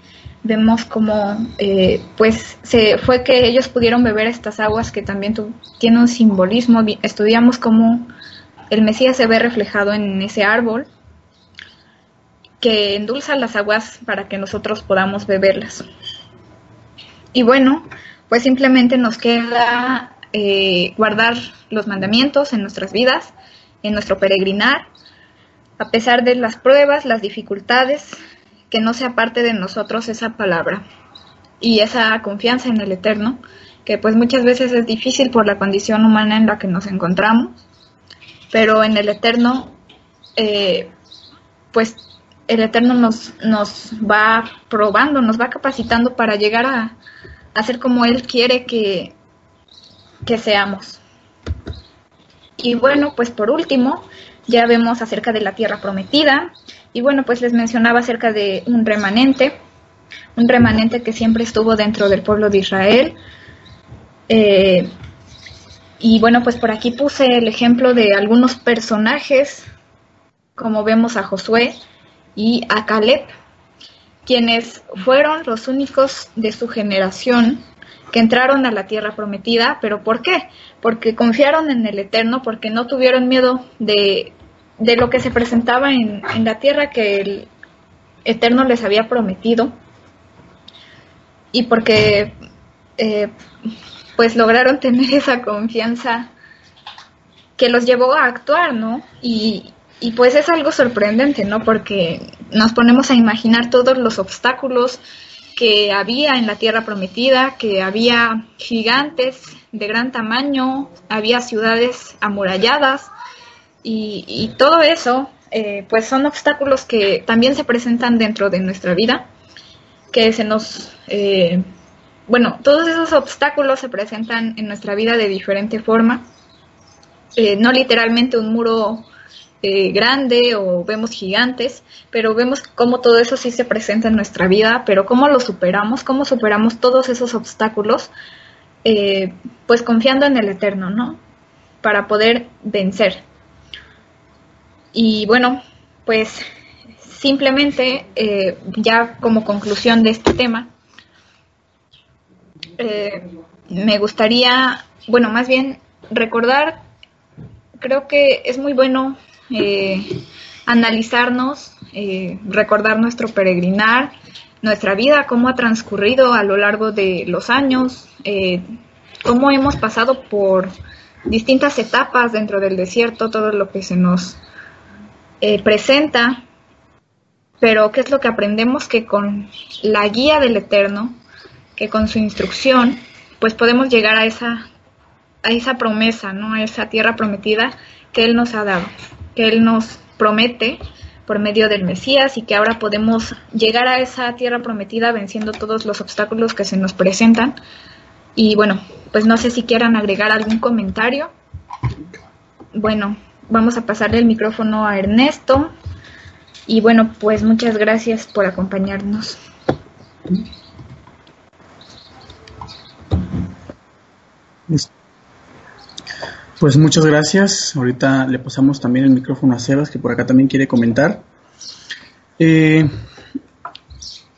Speaker 1: Vemos como eh, pues se fue que ellos pudieron beber estas aguas que también tiene un simbolismo. Estudiamos cómo el Mesías se ve reflejado en ese árbol que endulza las aguas para que nosotros podamos beberlas. Y bueno, pues simplemente nos queda eh, guardar los mandamientos en nuestras vidas, en nuestro peregrinar, a pesar de las pruebas, las dificultades, que no sea parte de nosotros esa palabra y esa confianza en el Eterno, que pues muchas veces es difícil por la condición humana en la que nos encontramos, pero en el Eterno, eh, pues el Eterno nos, nos va probando, nos va capacitando para llegar a, a ser como Él quiere que, que seamos. Y bueno, pues por último, ya vemos acerca de la tierra prometida. Y bueno, pues les mencionaba acerca de un remanente, un remanente que siempre estuvo dentro del pueblo de Israel. Eh, y bueno, pues por aquí puse el ejemplo de algunos personajes, como vemos a Josué, y a Caleb, quienes fueron los únicos de su generación que entraron a la tierra prometida, pero ¿por qué? Porque confiaron en el Eterno, porque no tuvieron miedo de, de lo que se presentaba en, en, la tierra que el Eterno les había prometido, y porque eh, pues lograron tener esa confianza que los llevó a actuar, ¿no? Y, y pues es algo sorprendente, ¿no? Porque nos ponemos a imaginar todos los obstáculos que había en la tierra prometida, que había gigantes de gran tamaño, había ciudades amuralladas y, todo eso, eh, pues son obstáculos que también se presentan dentro de nuestra vida, que se nos, eh, bueno, todos esos obstáculos se presentan en nuestra vida de diferente forma, eh, no literalmente un muro eh, grande o vemos gigantes, pero vemos cómo todo eso sí se presenta en nuestra vida, pero cómo lo superamos, cómo superamos todos esos obstáculos, eh, pues confiando en el Eterno, ¿no? Para poder vencer. Y bueno, pues simplemente eh, ya como conclusión de este tema, me gustaría, bueno, más bien recordar, creo que es muy bueno eh, analizarnos, eh, recordar nuestro peregrinar, nuestra vida, cómo ha transcurrido a lo largo de los años, eh, cómo hemos pasado por distintas etapas dentro del desierto, todo lo que se nos presenta, pero qué es lo que aprendemos que con la guía del Eterno, que con su instrucción, pues podemos llegar a esa, a esa promesa, ¿no? A esa tierra prometida que Él nos ha dado que Él nos promete por medio del Mesías y que ahora podemos llegar a esa tierra prometida venciendo todos los obstáculos que se nos presentan. Y bueno, pues no sé si quieran agregar algún comentario. Bueno, vamos a pasarle el micrófono a Ernesto. Y bueno, pues muchas gracias por acompañarnos.
Speaker 4: Pues muchas gracias. Ahorita le pasamos también el micrófono a Sebas, que por acá también quiere comentar. Eh,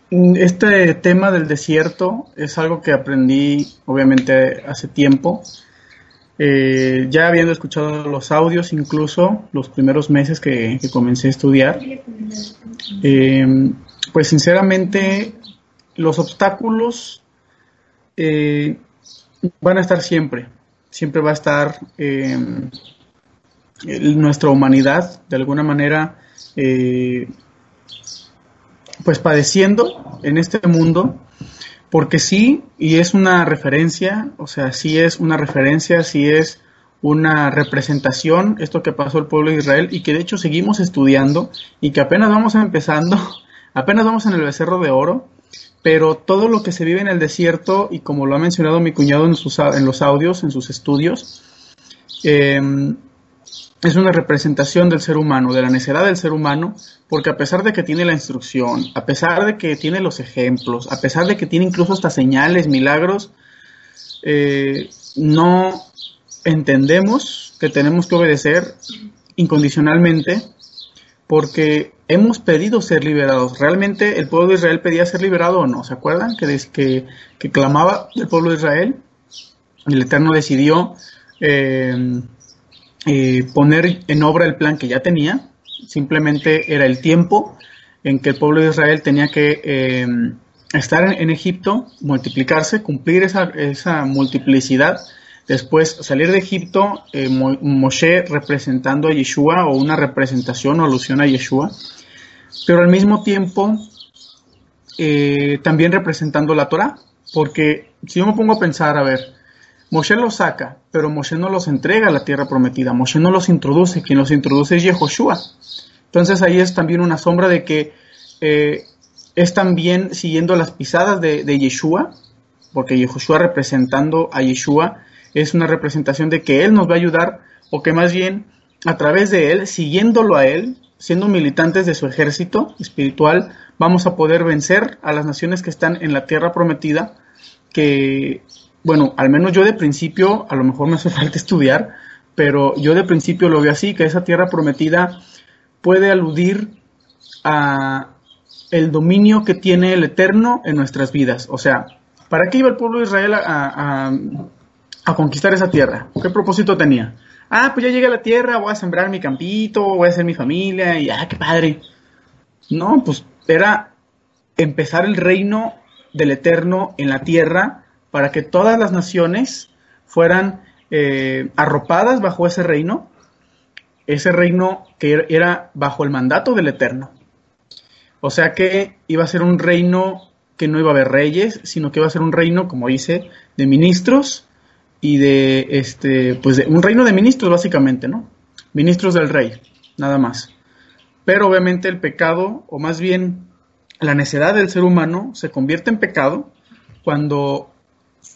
Speaker 4: este tema del desierto es algo que aprendí obviamente hace tiempo. Eh, ya habiendo escuchado los audios, incluso los primeros meses que, comencé a estudiar, eh, pues sinceramente los obstáculos van a estar siempre siempre va a estar eh, nuestra humanidad de alguna manera eh, pues padeciendo en este mundo porque sí y es una referencia o sea sí es una referencia sí es una representación esto que pasó el pueblo de Israel y que de hecho seguimos estudiando y que apenas vamos empezando apenas vamos en el becerro de oro pero todo lo que se vive en el desierto, y como lo ha mencionado mi cuñado en, sus, en los audios, en sus estudios, em, es una representación del ser humano, de la necedad del ser humano, porque a pesar de que tiene la instrucción, a pesar de que tiene los ejemplos, a pesar de que tiene incluso hasta señales, milagros, eh, no entendemos que tenemos que obedecer incondicionalmente porque hemos pedido ser liberados. ¿Realmente el pueblo de Israel pedía ser liberado o no? ¿Se acuerdan? Que, que, clamaba el pueblo de Israel. El Eterno decidió eh, eh, poner en obra el plan que ya tenía. Simplemente era el tiempo en que el pueblo de Israel tenía que eh, estar en, en, Egipto, multiplicarse, cumplir esa, esa multiplicidad Después, salir de Egipto, eh, Moshe representando a Yeshua o una representación o alusión a Yeshua, pero al mismo tiempo eh, también representando la Torah, porque si yo me pongo a pensar, a ver, Moshe los saca, pero Moshe no los entrega a la tierra prometida, Moshe no los introduce, quien los introduce es Yehoshua. Entonces ahí es también una sombra de que eh, es también siguiendo las pisadas de, de Yeshua, porque Yehoshua representando a Yeshua es una representación de que Él nos va a ayudar o que más bien a través de Él, siguiéndolo a Él, siendo militantes de su ejército espiritual, vamos a poder vencer a las naciones que están en la tierra prometida, que, bueno, al menos yo de principio, a lo mejor me hace falta estudiar, pero yo de principio lo veo así, que esa tierra prometida puede aludir a el dominio que tiene el Eterno en nuestras vidas. O sea, ¿para qué iba el pueblo de Israel a, a conquistar esa tierra. ¿Qué propósito tenía? Ah, pues ya llegué a la tierra, voy a sembrar mi campito, voy a hacer mi familia y ah, qué padre. No, pues era empezar el reino del Eterno en la tierra para que todas las naciones fueran eh, arropadas bajo ese reino, ese reino que era bajo el mandato del Eterno. O sea que iba a ser un reino que no iba a haber reyes, sino que iba a ser un reino, como dice, de ministros y de este pues de un reino de ministros básicamente, ¿no? Ministros del rey, nada más. Pero obviamente el pecado o más bien la necedad del ser humano se convierte en pecado cuando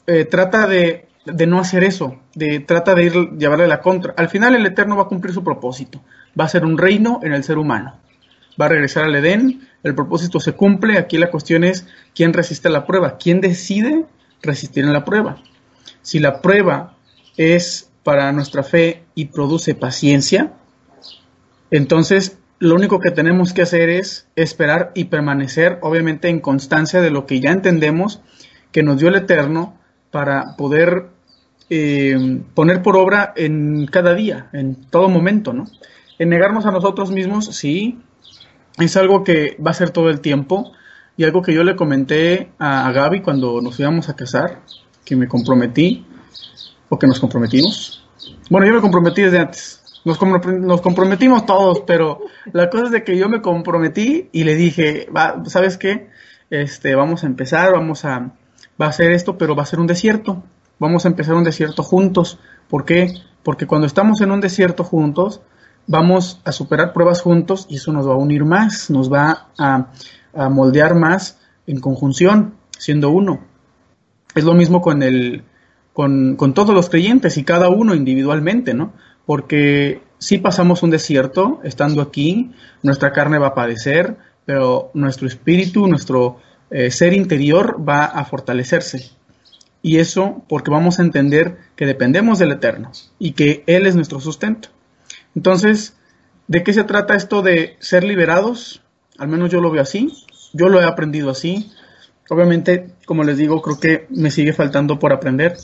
Speaker 4: eh, trata de, de, no hacer eso, de trata de ir llevarle la contra. Al final el Eterno va a cumplir su propósito, va a ser un reino en el ser humano, va a regresar al Edén, el propósito se cumple, aquí la cuestión es quién resiste la prueba, quién decide resistir en la prueba. Si la prueba es para nuestra fe y produce paciencia, entonces lo único que tenemos que hacer es esperar y permanecer, obviamente, en constancia de lo que ya entendemos que nos dio el Eterno para poder eh, poner por obra en cada día, en todo momento, ¿no? En negarnos a nosotros mismos, sí, es algo que va a ser todo el tiempo y algo que yo le comenté a, a Gaby cuando nos íbamos a casar, que me comprometí o que nos comprometimos. Bueno, yo me comprometí desde antes. Nos, nos, comprometimos todos, pero la cosa es de que yo me comprometí y le dije, va, ¿sabes qué? Este, vamos a empezar, vamos a, va a hacer esto, pero va a ser un desierto. Vamos a empezar un desierto juntos. ¿Por qué? Porque cuando estamos en un desierto juntos, vamos a superar pruebas juntos y eso nos va a unir más, nos va a moldear más en conjunción, siendo uno. Es lo mismo con, el, con, con todos los creyentes y cada uno individualmente, ¿no? Porque si pasamos un desierto estando aquí, nuestra carne va a padecer, pero nuestro espíritu, nuestro eh, ser interior va a fortalecerse. Y eso porque vamos a entender que dependemos del Eterno y que Él es nuestro sustento. Entonces, ¿de qué se trata esto de ser liberados? Al menos yo lo veo así, yo lo he aprendido así. Obviamente, como les digo, creo que me sigue faltando por aprender.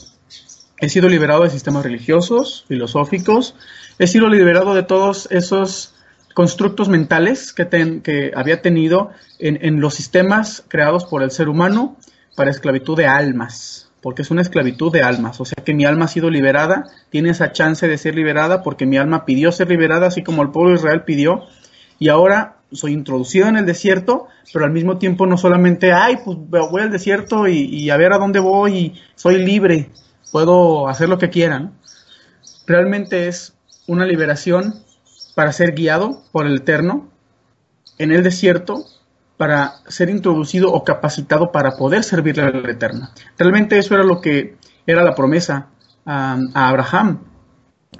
Speaker 4: He sido liberado de sistemas religiosos, filosóficos, he sido liberado de todos esos constructos mentales que, que había tenido en, en, los sistemas creados por el ser humano para esclavitud de almas, porque es una esclavitud de almas, o sea que mi alma ha sido liberada, tiene esa chance de ser liberada porque mi alma pidió ser liberada, así como el pueblo de Israel pidió, y ahora soy introducido en el desierto, pero al mismo tiempo no solamente, ay, pues voy al desierto y, a ver a dónde voy y soy libre, puedo hacer lo que quieran. Realmente es una liberación para ser guiado por el Eterno en el desierto para ser introducido o capacitado para poder servirle al Eterno. Realmente eso era lo que era la promesa a, a Abraham,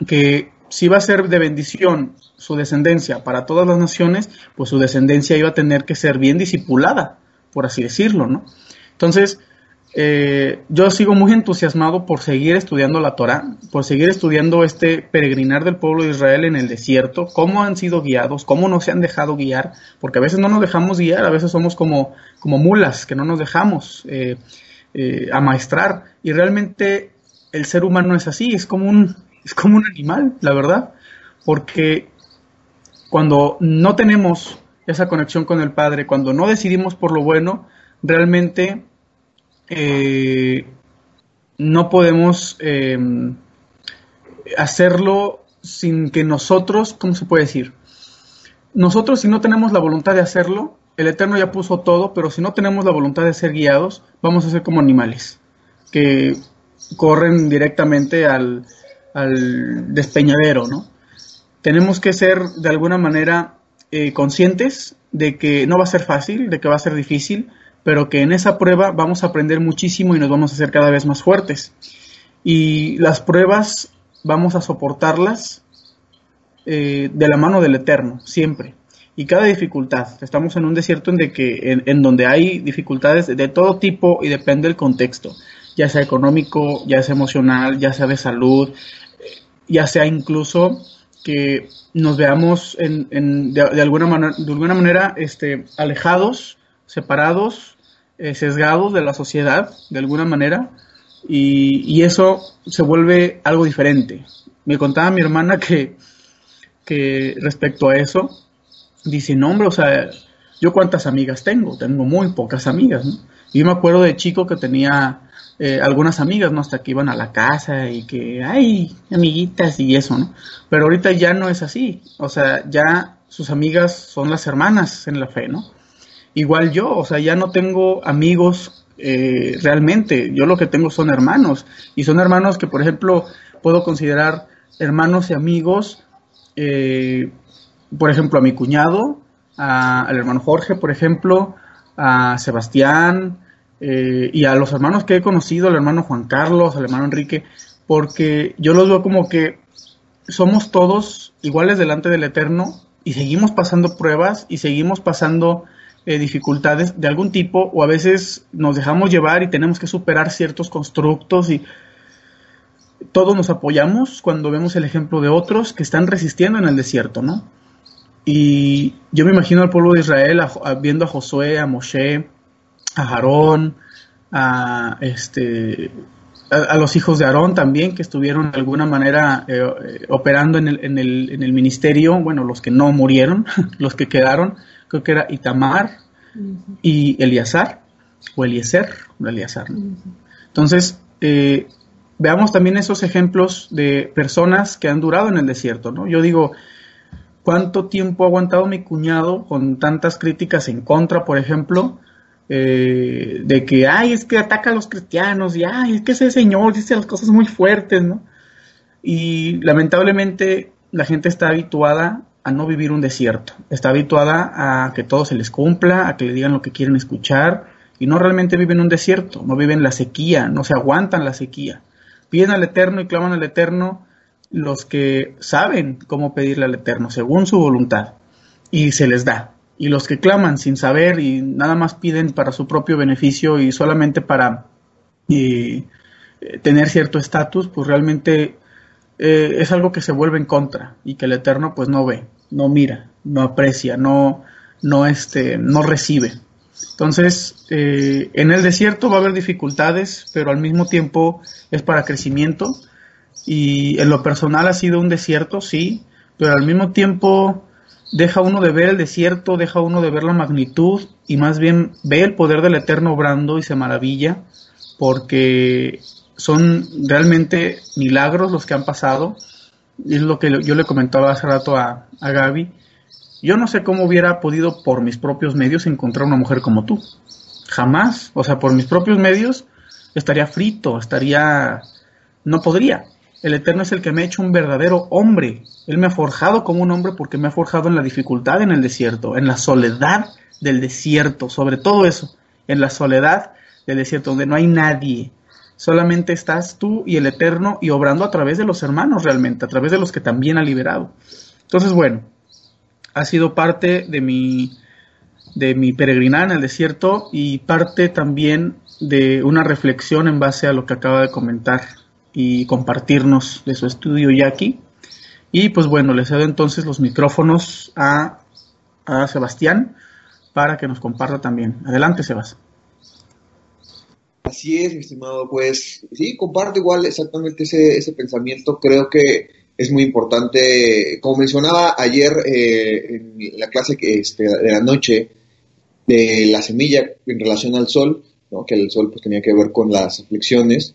Speaker 4: que si iba a ser de bendición su descendencia para todas las naciones, pues su descendencia iba a tener que ser bien discipulada, por así decirlo, ¿no? Entonces, eh, yo sigo muy entusiasmado por seguir estudiando la Torah, por seguir estudiando este peregrinar del pueblo de Israel en el desierto, cómo han sido guiados, cómo no se han dejado guiar, porque a veces no nos dejamos guiar, a veces somos como, como mulas, que no nos dejamos eh, eh, amaestrar, y realmente el ser humano es así, es como un, es como un animal, la verdad, porque cuando no tenemos esa conexión con el Padre, cuando no decidimos por lo bueno, realmente eh, no podemos eh, hacerlo sin que nosotros, ¿cómo se puede decir? Nosotros si no tenemos la voluntad de hacerlo, el Eterno ya puso todo, pero si no tenemos la voluntad de ser guiados, vamos a ser como animales que corren directamente al, al despeñadero, ¿no? Tenemos que ser de alguna manera eh, conscientes de que no va a ser fácil, de que va a ser difícil, pero que en esa prueba vamos a aprender muchísimo y nos vamos a hacer cada vez más fuertes. Y las pruebas vamos a soportarlas eh, de la mano del Eterno, siempre. Y cada dificultad, estamos en un desierto en, de donde hay dificultades de, todo tipo y depende del contexto, ya sea económico, ya sea emocional, ya sea de salud, ya sea incluso que nos veamos en, de, alguna manera, de alguna manera este, alejados, separados eh, sesgados de la sociedad, de alguna manera, y, eso se vuelve algo diferente. Me contaba mi hermana que, que respecto a eso, dice, no, hombre, o sea, yo cuántas amigas tengo, tengo muy pocas amigas, ¿no? Y yo me acuerdo de chico que tenía eh, algunas amigas, ¿no? Hasta que iban a la casa y que, ay, amiguitas y eso, ¿no? Pero ahorita ya no es así, o sea, ya sus amigas son las hermanas en la fe, ¿no? igual yo, o sea, ya no tengo amigos eh, realmente, yo lo que tengo son hermanos, y son hermanos que, por ejemplo, puedo considerar hermanos y amigos, eh, por ejemplo, a mi cuñado, al hermano Jorge, por ejemplo, a Sebastián, eh, y a los hermanos que he conocido, al hermano Juan Carlos, al hermano Enrique, porque yo los veo como que somos todos iguales delante del Eterno y seguimos pasando pruebas y seguimos pasando eh, dificultades de algún tipo o a veces nos dejamos llevar y tenemos que superar ciertos constructos y todos nos apoyamos cuando vemos el ejemplo de otros que están resistiendo en el desierto, ¿no? Y yo me imagino al pueblo de Israel viendo a Josué, a Moshe, a Aarón, a, este, a, los hijos de Aarón también, que estuvieron de alguna manera eh, eh, operando en el, en, el, en el ministerio, bueno, los que no murieron, los que quedaron, creo que era Itamar y Eliazar, o Eliezer, o Eliazar. Entonces, eh, veamos también esos ejemplos de personas que han durado en el desierto, ¿no? Yo digo, ¿cuánto tiempo ha aguantado mi cuñado con tantas críticas en contra, por ejemplo? Eh, de que, ay, es que ataca a los cristianos, y ay, es que ese señor dice las cosas muy fuertes, ¿no? Y lamentablemente la gente está habituada a no vivir un desierto. Está habituada a que todo se les cumpla, a que le digan lo que quieren escuchar y no realmente viven un desierto, no viven la sequía, no se aguantan la sequía. Piden al Eterno y claman al Eterno los que saben cómo pedirle al Eterno según su voluntad y se les da. Y los que claman sin saber y nada más piden para su propio beneficio y solamente para, eh, tener cierto estatus, pues realmente eh, es algo que se vuelve en contra y que el Eterno pues no ve, no mira, no aprecia, no, no, este, no recibe. Entonces, eh, en el desierto va a haber dificultades, pero al mismo tiempo es para crecimiento. Y en lo personal ha sido un desierto, sí, pero al mismo tiempo deja uno de ver el desierto, deja uno de ver la magnitud y más bien ve el poder del Eterno obrando y se maravilla porque son realmente milagros los que han pasado. Es lo que yo le comentaba hace rato a, a Gaby. Yo no sé cómo hubiera podido por mis propios medios encontrar una mujer como tú. Jamás. O sea, por mis propios medios estaría frito, estaría... No podría. El Eterno es el que me ha hecho un verdadero hombre. Él me ha forjado como un hombre porque me ha forjado en la dificultad en el desierto, en la soledad del desierto, sobre todo eso, en la soledad del desierto, donde no hay nadie, solamente estás tú y el Eterno y obrando a través de los hermanos realmente, a través de los que también ha liberado. Entonces, bueno, ha sido parte de mi, de mi peregrinada en el desierto y parte también de una reflexión en base a lo que acaba de comentar y compartirnos de su estudio ya aquí. Y pues bueno, le cedo entonces los micrófonos a, a Sebastián para que nos comparta también. Adelante, Sebastián.
Speaker 5: Así es, mi estimado. Pues sí, comparto igual exactamente ese, ese pensamiento. Creo que es muy importante, como mencionaba ayer eh, en la clase que, este, de la noche, de la semilla en relación al sol, ¿no? que el sol pues tenía que ver con las aflicciones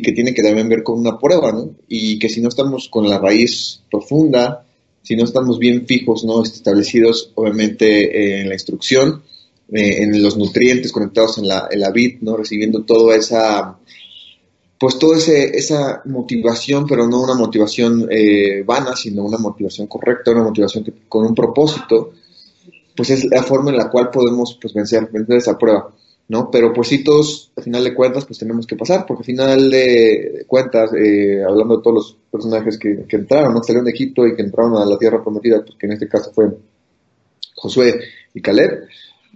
Speaker 5: que tiene que también ver con una prueba, ¿no? y que si no estamos con la raíz profunda, si no estamos bien fijos, ¿no? establecidos obviamente en la instrucción, eh, en los nutrientes conectados en la, en la vid, ¿no? Recibiendo toda esa, pues toda esa motivación, pero no una motivación eh, vana, sino una motivación correcta, una motivación con un propósito, pues es la forma en la cual podemos pues vencer, vencer esa prueba, ¿no? Pero pues sí todos, al final de cuentas, pues tenemos que pasar, porque al final de cuentas, eh, hablando de todos los personajes que, entraron, ¿no? Salieron de Egipto y que entraron a la tierra prometida, pues que en este caso fue Josué y Caleb,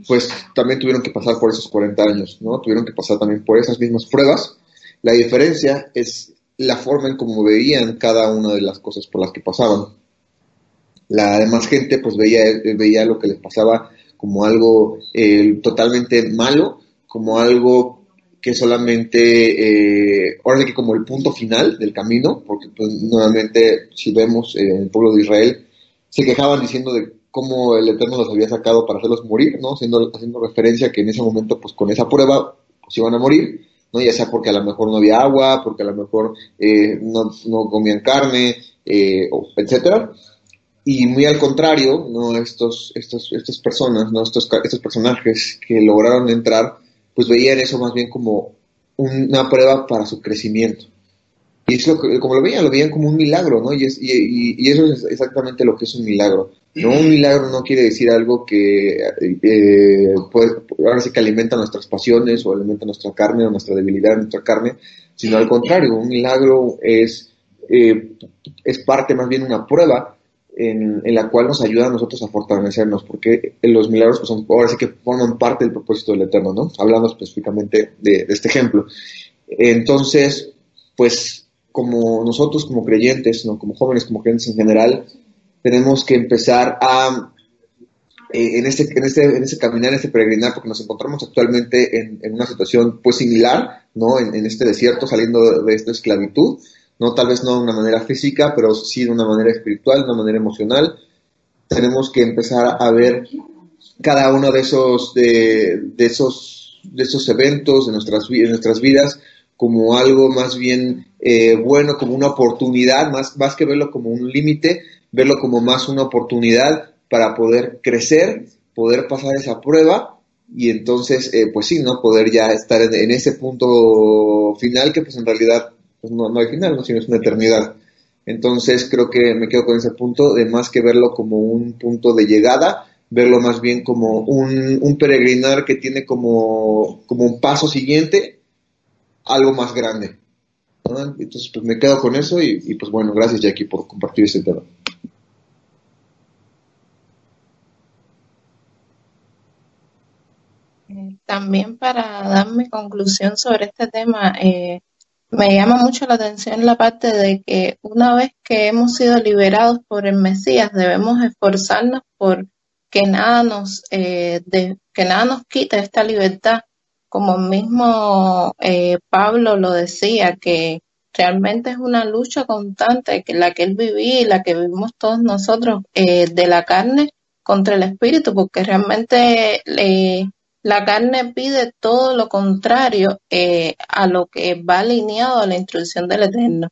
Speaker 5: pues también tuvieron que pasar por esos 40 años, ¿no? Tuvieron que pasar también por esas mismas pruebas. La diferencia es la forma en cómo veían cada una de las cosas por las que pasaban. La demás gente pues veía, veía lo que les pasaba como algo eh, totalmente malo, como algo que solamente, eh, ahora sí que como el punto final del camino, porque pues nuevamente si vemos eh, el pueblo de Israel, se quejaban diciendo de cómo el Eterno los había sacado para hacerlos morir, ¿no? Haciendo, haciendo referencia que en ese momento, pues con esa prueba, pues iban a morir, ¿no? Ya sea porque a lo mejor no había agua, porque a lo mejor eh, no, no, comían carne, eh, etcétera. Y muy al contrario, ¿no? Estos, estos, estas personas, ¿no? Estos, estos personajes que lograron entrar, pues veían eso más bien como una prueba para su crecimiento. Y es lo que, como lo veían, lo veían como un milagro, ¿no? Y, es, y, eso es exactamente lo que es un milagro. No, un milagro no quiere decir algo que eh, puede, ahora sí que alimenta nuestras pasiones o alimenta nuestra carne o nuestra debilidad nuestra carne, sino al contrario, un milagro es, eh, es parte más bien una prueba en, la cual nos ayuda a nosotros a fortalecernos, porque los milagros pues, son, ahora sí que forman parte del propósito del Eterno, ¿no? Hablando específicamente de, este ejemplo. Entonces, pues como nosotros como creyentes, ¿no? como jóvenes, como creyentes en general, tenemos que empezar a, eh, en, este, en, este, en este caminar, en este peregrinar, porque nos encontramos actualmente en, una situación pues similar, ¿no? En, este desierto, saliendo de esta esclavitud, ¿no? Tal vez no de una manera física, pero sí de una manera espiritual, de una manera emocional. Tenemos que empezar a ver cada uno de esos, de, de esos, de esos eventos de nuestras, de nuestras vidas como algo más bien eh, bueno, como una oportunidad, más, más que verlo como un límite, verlo como más una oportunidad para poder crecer, poder pasar esa prueba y entonces, eh, pues sí, ¿no? Poder ya estar en, ese punto final que pues en realidad pues no, no hay final, ¿no? Sino es una eternidad. Entonces creo que me quedo con ese punto de más que verlo como un punto de llegada, verlo más bien como un, un peregrinar que tiene como, como un paso siguiente, algo más grande. Entonces pues me quedo con eso y, pues bueno, gracias Jackie por compartir este tema.
Speaker 6: también para dar mi conclusión sobre este tema, eh, me llama mucho la atención la parte de que una vez que hemos sido liberados por el Mesías, debemos esforzarnos por que nada nos, eh, que nada nos quite esta libertad, como mismo eh, Pablo lo decía, que realmente es una lucha constante, que la que él vivía y la que vivimos todos nosotros eh, de la carne contra el espíritu, porque realmente eh, la carne pide todo lo contrario eh, a lo que va alineado a la instrucción del Eterno.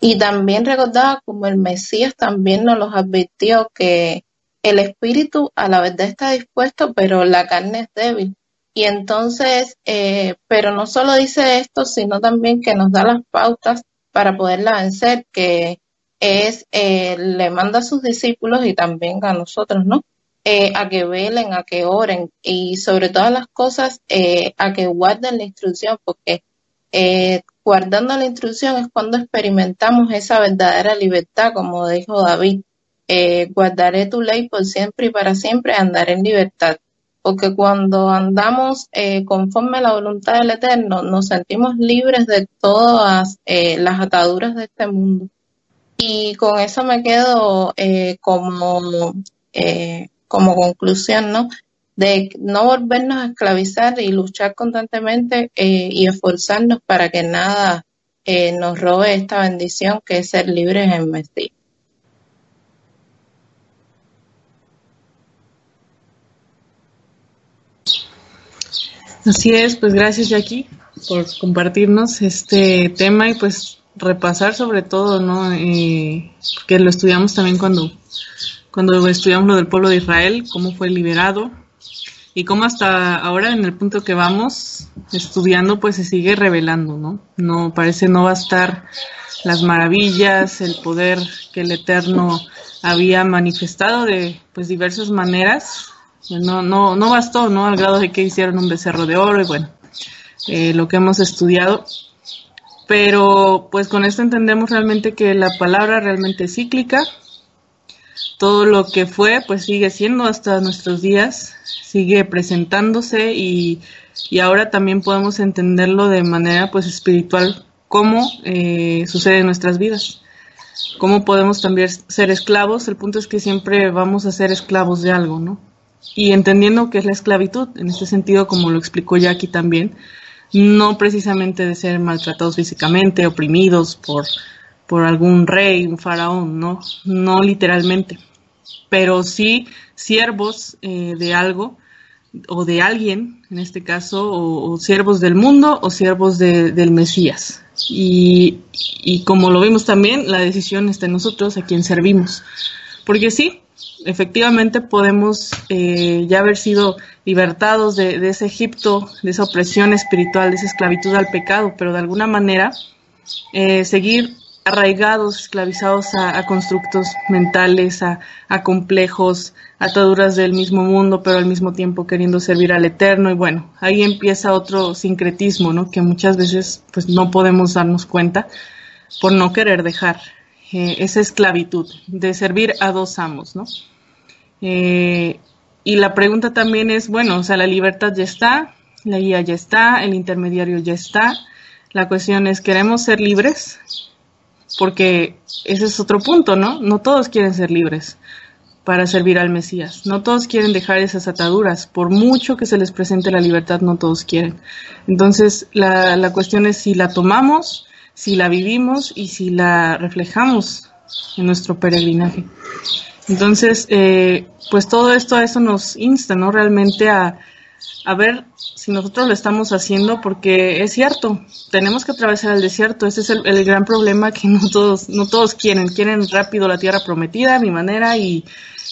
Speaker 6: Y también recordaba como el Mesías también nos los advirtió que el espíritu a la verdad está dispuesto, pero la carne es débil. Y entonces, eh, pero no solo dice esto, sino también que nos da las pautas para poderla vencer, que es, eh, le manda a sus discípulos y también a nosotros, ¿no? Eh, a que velen, a que oren y sobre todas las cosas eh, a que guarden la instrucción, porque eh, guardando la instrucción es cuando experimentamos esa verdadera libertad, como dijo David. guardaré tu ley por siempre y para siempre, andar en libertad porque cuando andamos conforme a la voluntad del Eterno, nos sentimos libres de todas las ataduras de este mundo. Y con eso me quedo eh, como, conclusión, ¿no? De no volvernos a esclavizar y luchar constantemente y esforzarnos para que nada nos robe esta bendición que es ser libres en Mesías.
Speaker 2: Así es, pues gracias Jackie por compartirnos este tema y pues repasar sobre todo, ¿no? Eh, que lo estudiamos también cuando, cuando estudiamos lo del pueblo de Israel, cómo fue liberado y cómo hasta ahora en el punto que vamos estudiando pues se sigue revelando, ¿no? No parece no bastar las maravillas, el poder que el Eterno había manifestado de pues diversas maneras no, no, no bastó, ¿no? Al grado de que hicieron un becerro de oro y bueno, eh, lo que hemos estudiado. Pero pues con esto entendemos realmente que la palabra realmente es cíclica. Todo lo que fue pues sigue siendo hasta nuestros días, sigue presentándose y, y ahora también podemos entenderlo de manera pues espiritual, cómo eh, sucede en nuestras vidas cómo podemos también ser esclavos. El punto es que siempre vamos a ser esclavos de algo, ¿no? y entendiendo que es la esclavitud, en este sentido, como lo explicó Jackie también, no precisamente de ser maltratados físicamente, oprimidos por, por algún rey, un faraón, no, no literalmente, pero sí siervos eh, de algo o de alguien, en este caso, o, siervos del mundo o siervos del Mesías. Y, y como lo vimos también, la decisión está en nosotros, a quien servimos. Porque sí, efectivamente podemos eh, ya haber sido libertados de, ese Egipto, de esa opresión espiritual, de esa esclavitud al pecado, pero de alguna manera eh, seguir arraigados, esclavizados a, constructos mentales, a, complejos, ataduras del mismo mundo, pero al mismo tiempo queriendo servir al Eterno. Y bueno, ahí empieza otro sincretismo, ¿no? Que muchas veces pues no podemos darnos cuenta por no querer dejar eh, esa esclavitud de servir a dos amos, ¿no? Eh, y la pregunta también es, bueno, o sea, la libertad ya está, la guía ya está, el intermediario ya está. La cuestión es, ¿queremos ser libres? Porque ese es otro punto, ¿no? No todos quieren ser libres para servir al Mesías. No todos quieren dejar esas ataduras. Por mucho que se les presente la libertad, no todos quieren. Entonces, la, la cuestión es si la tomamos si la vivimos y si la reflejamos en nuestro peregrinaje. Entonces, eh, pues todo esto a eso nos insta, ¿no? Realmente a, a ver si nosotros lo estamos haciendo, porque es cierto, tenemos que atravesar el desierto, ese es el, gran problema que no todos, no todos quieren, quieren rápido la tierra prometida a mi manera y,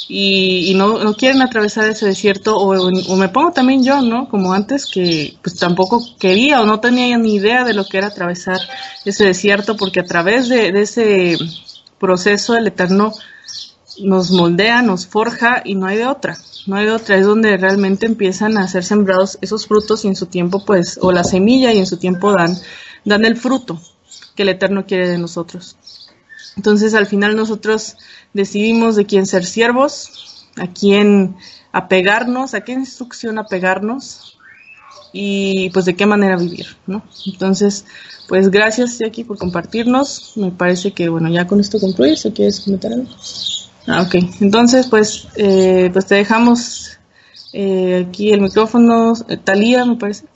Speaker 2: y, no, no, quieren atravesar ese desierto o, me pongo también yo, ¿no? Como antes que pues tampoco quería o no tenía ni idea de lo que era atravesar ese desierto porque a través de, ese proceso el Eterno nos moldea, nos forja y no hay de otra, no hay de otra, es donde realmente empiezan a ser sembrados esos frutos y en su tiempo pues, o la semilla y en su tiempo dan, dan el fruto que el Eterno quiere de nosotros. Entonces al final nosotros decidimos de quién ser siervos, a quién apegarnos, a qué instrucción apegarnos. y pues de qué manera vivir, ¿no? Entonces, pues gracias Jackie por compartirnos. Me parece que bueno, ya con esto concluyes o quieres comentar algo. Ah, ok. Entonces, pues, eh, pues te dejamos eh, aquí el micrófono. Talía, me parece.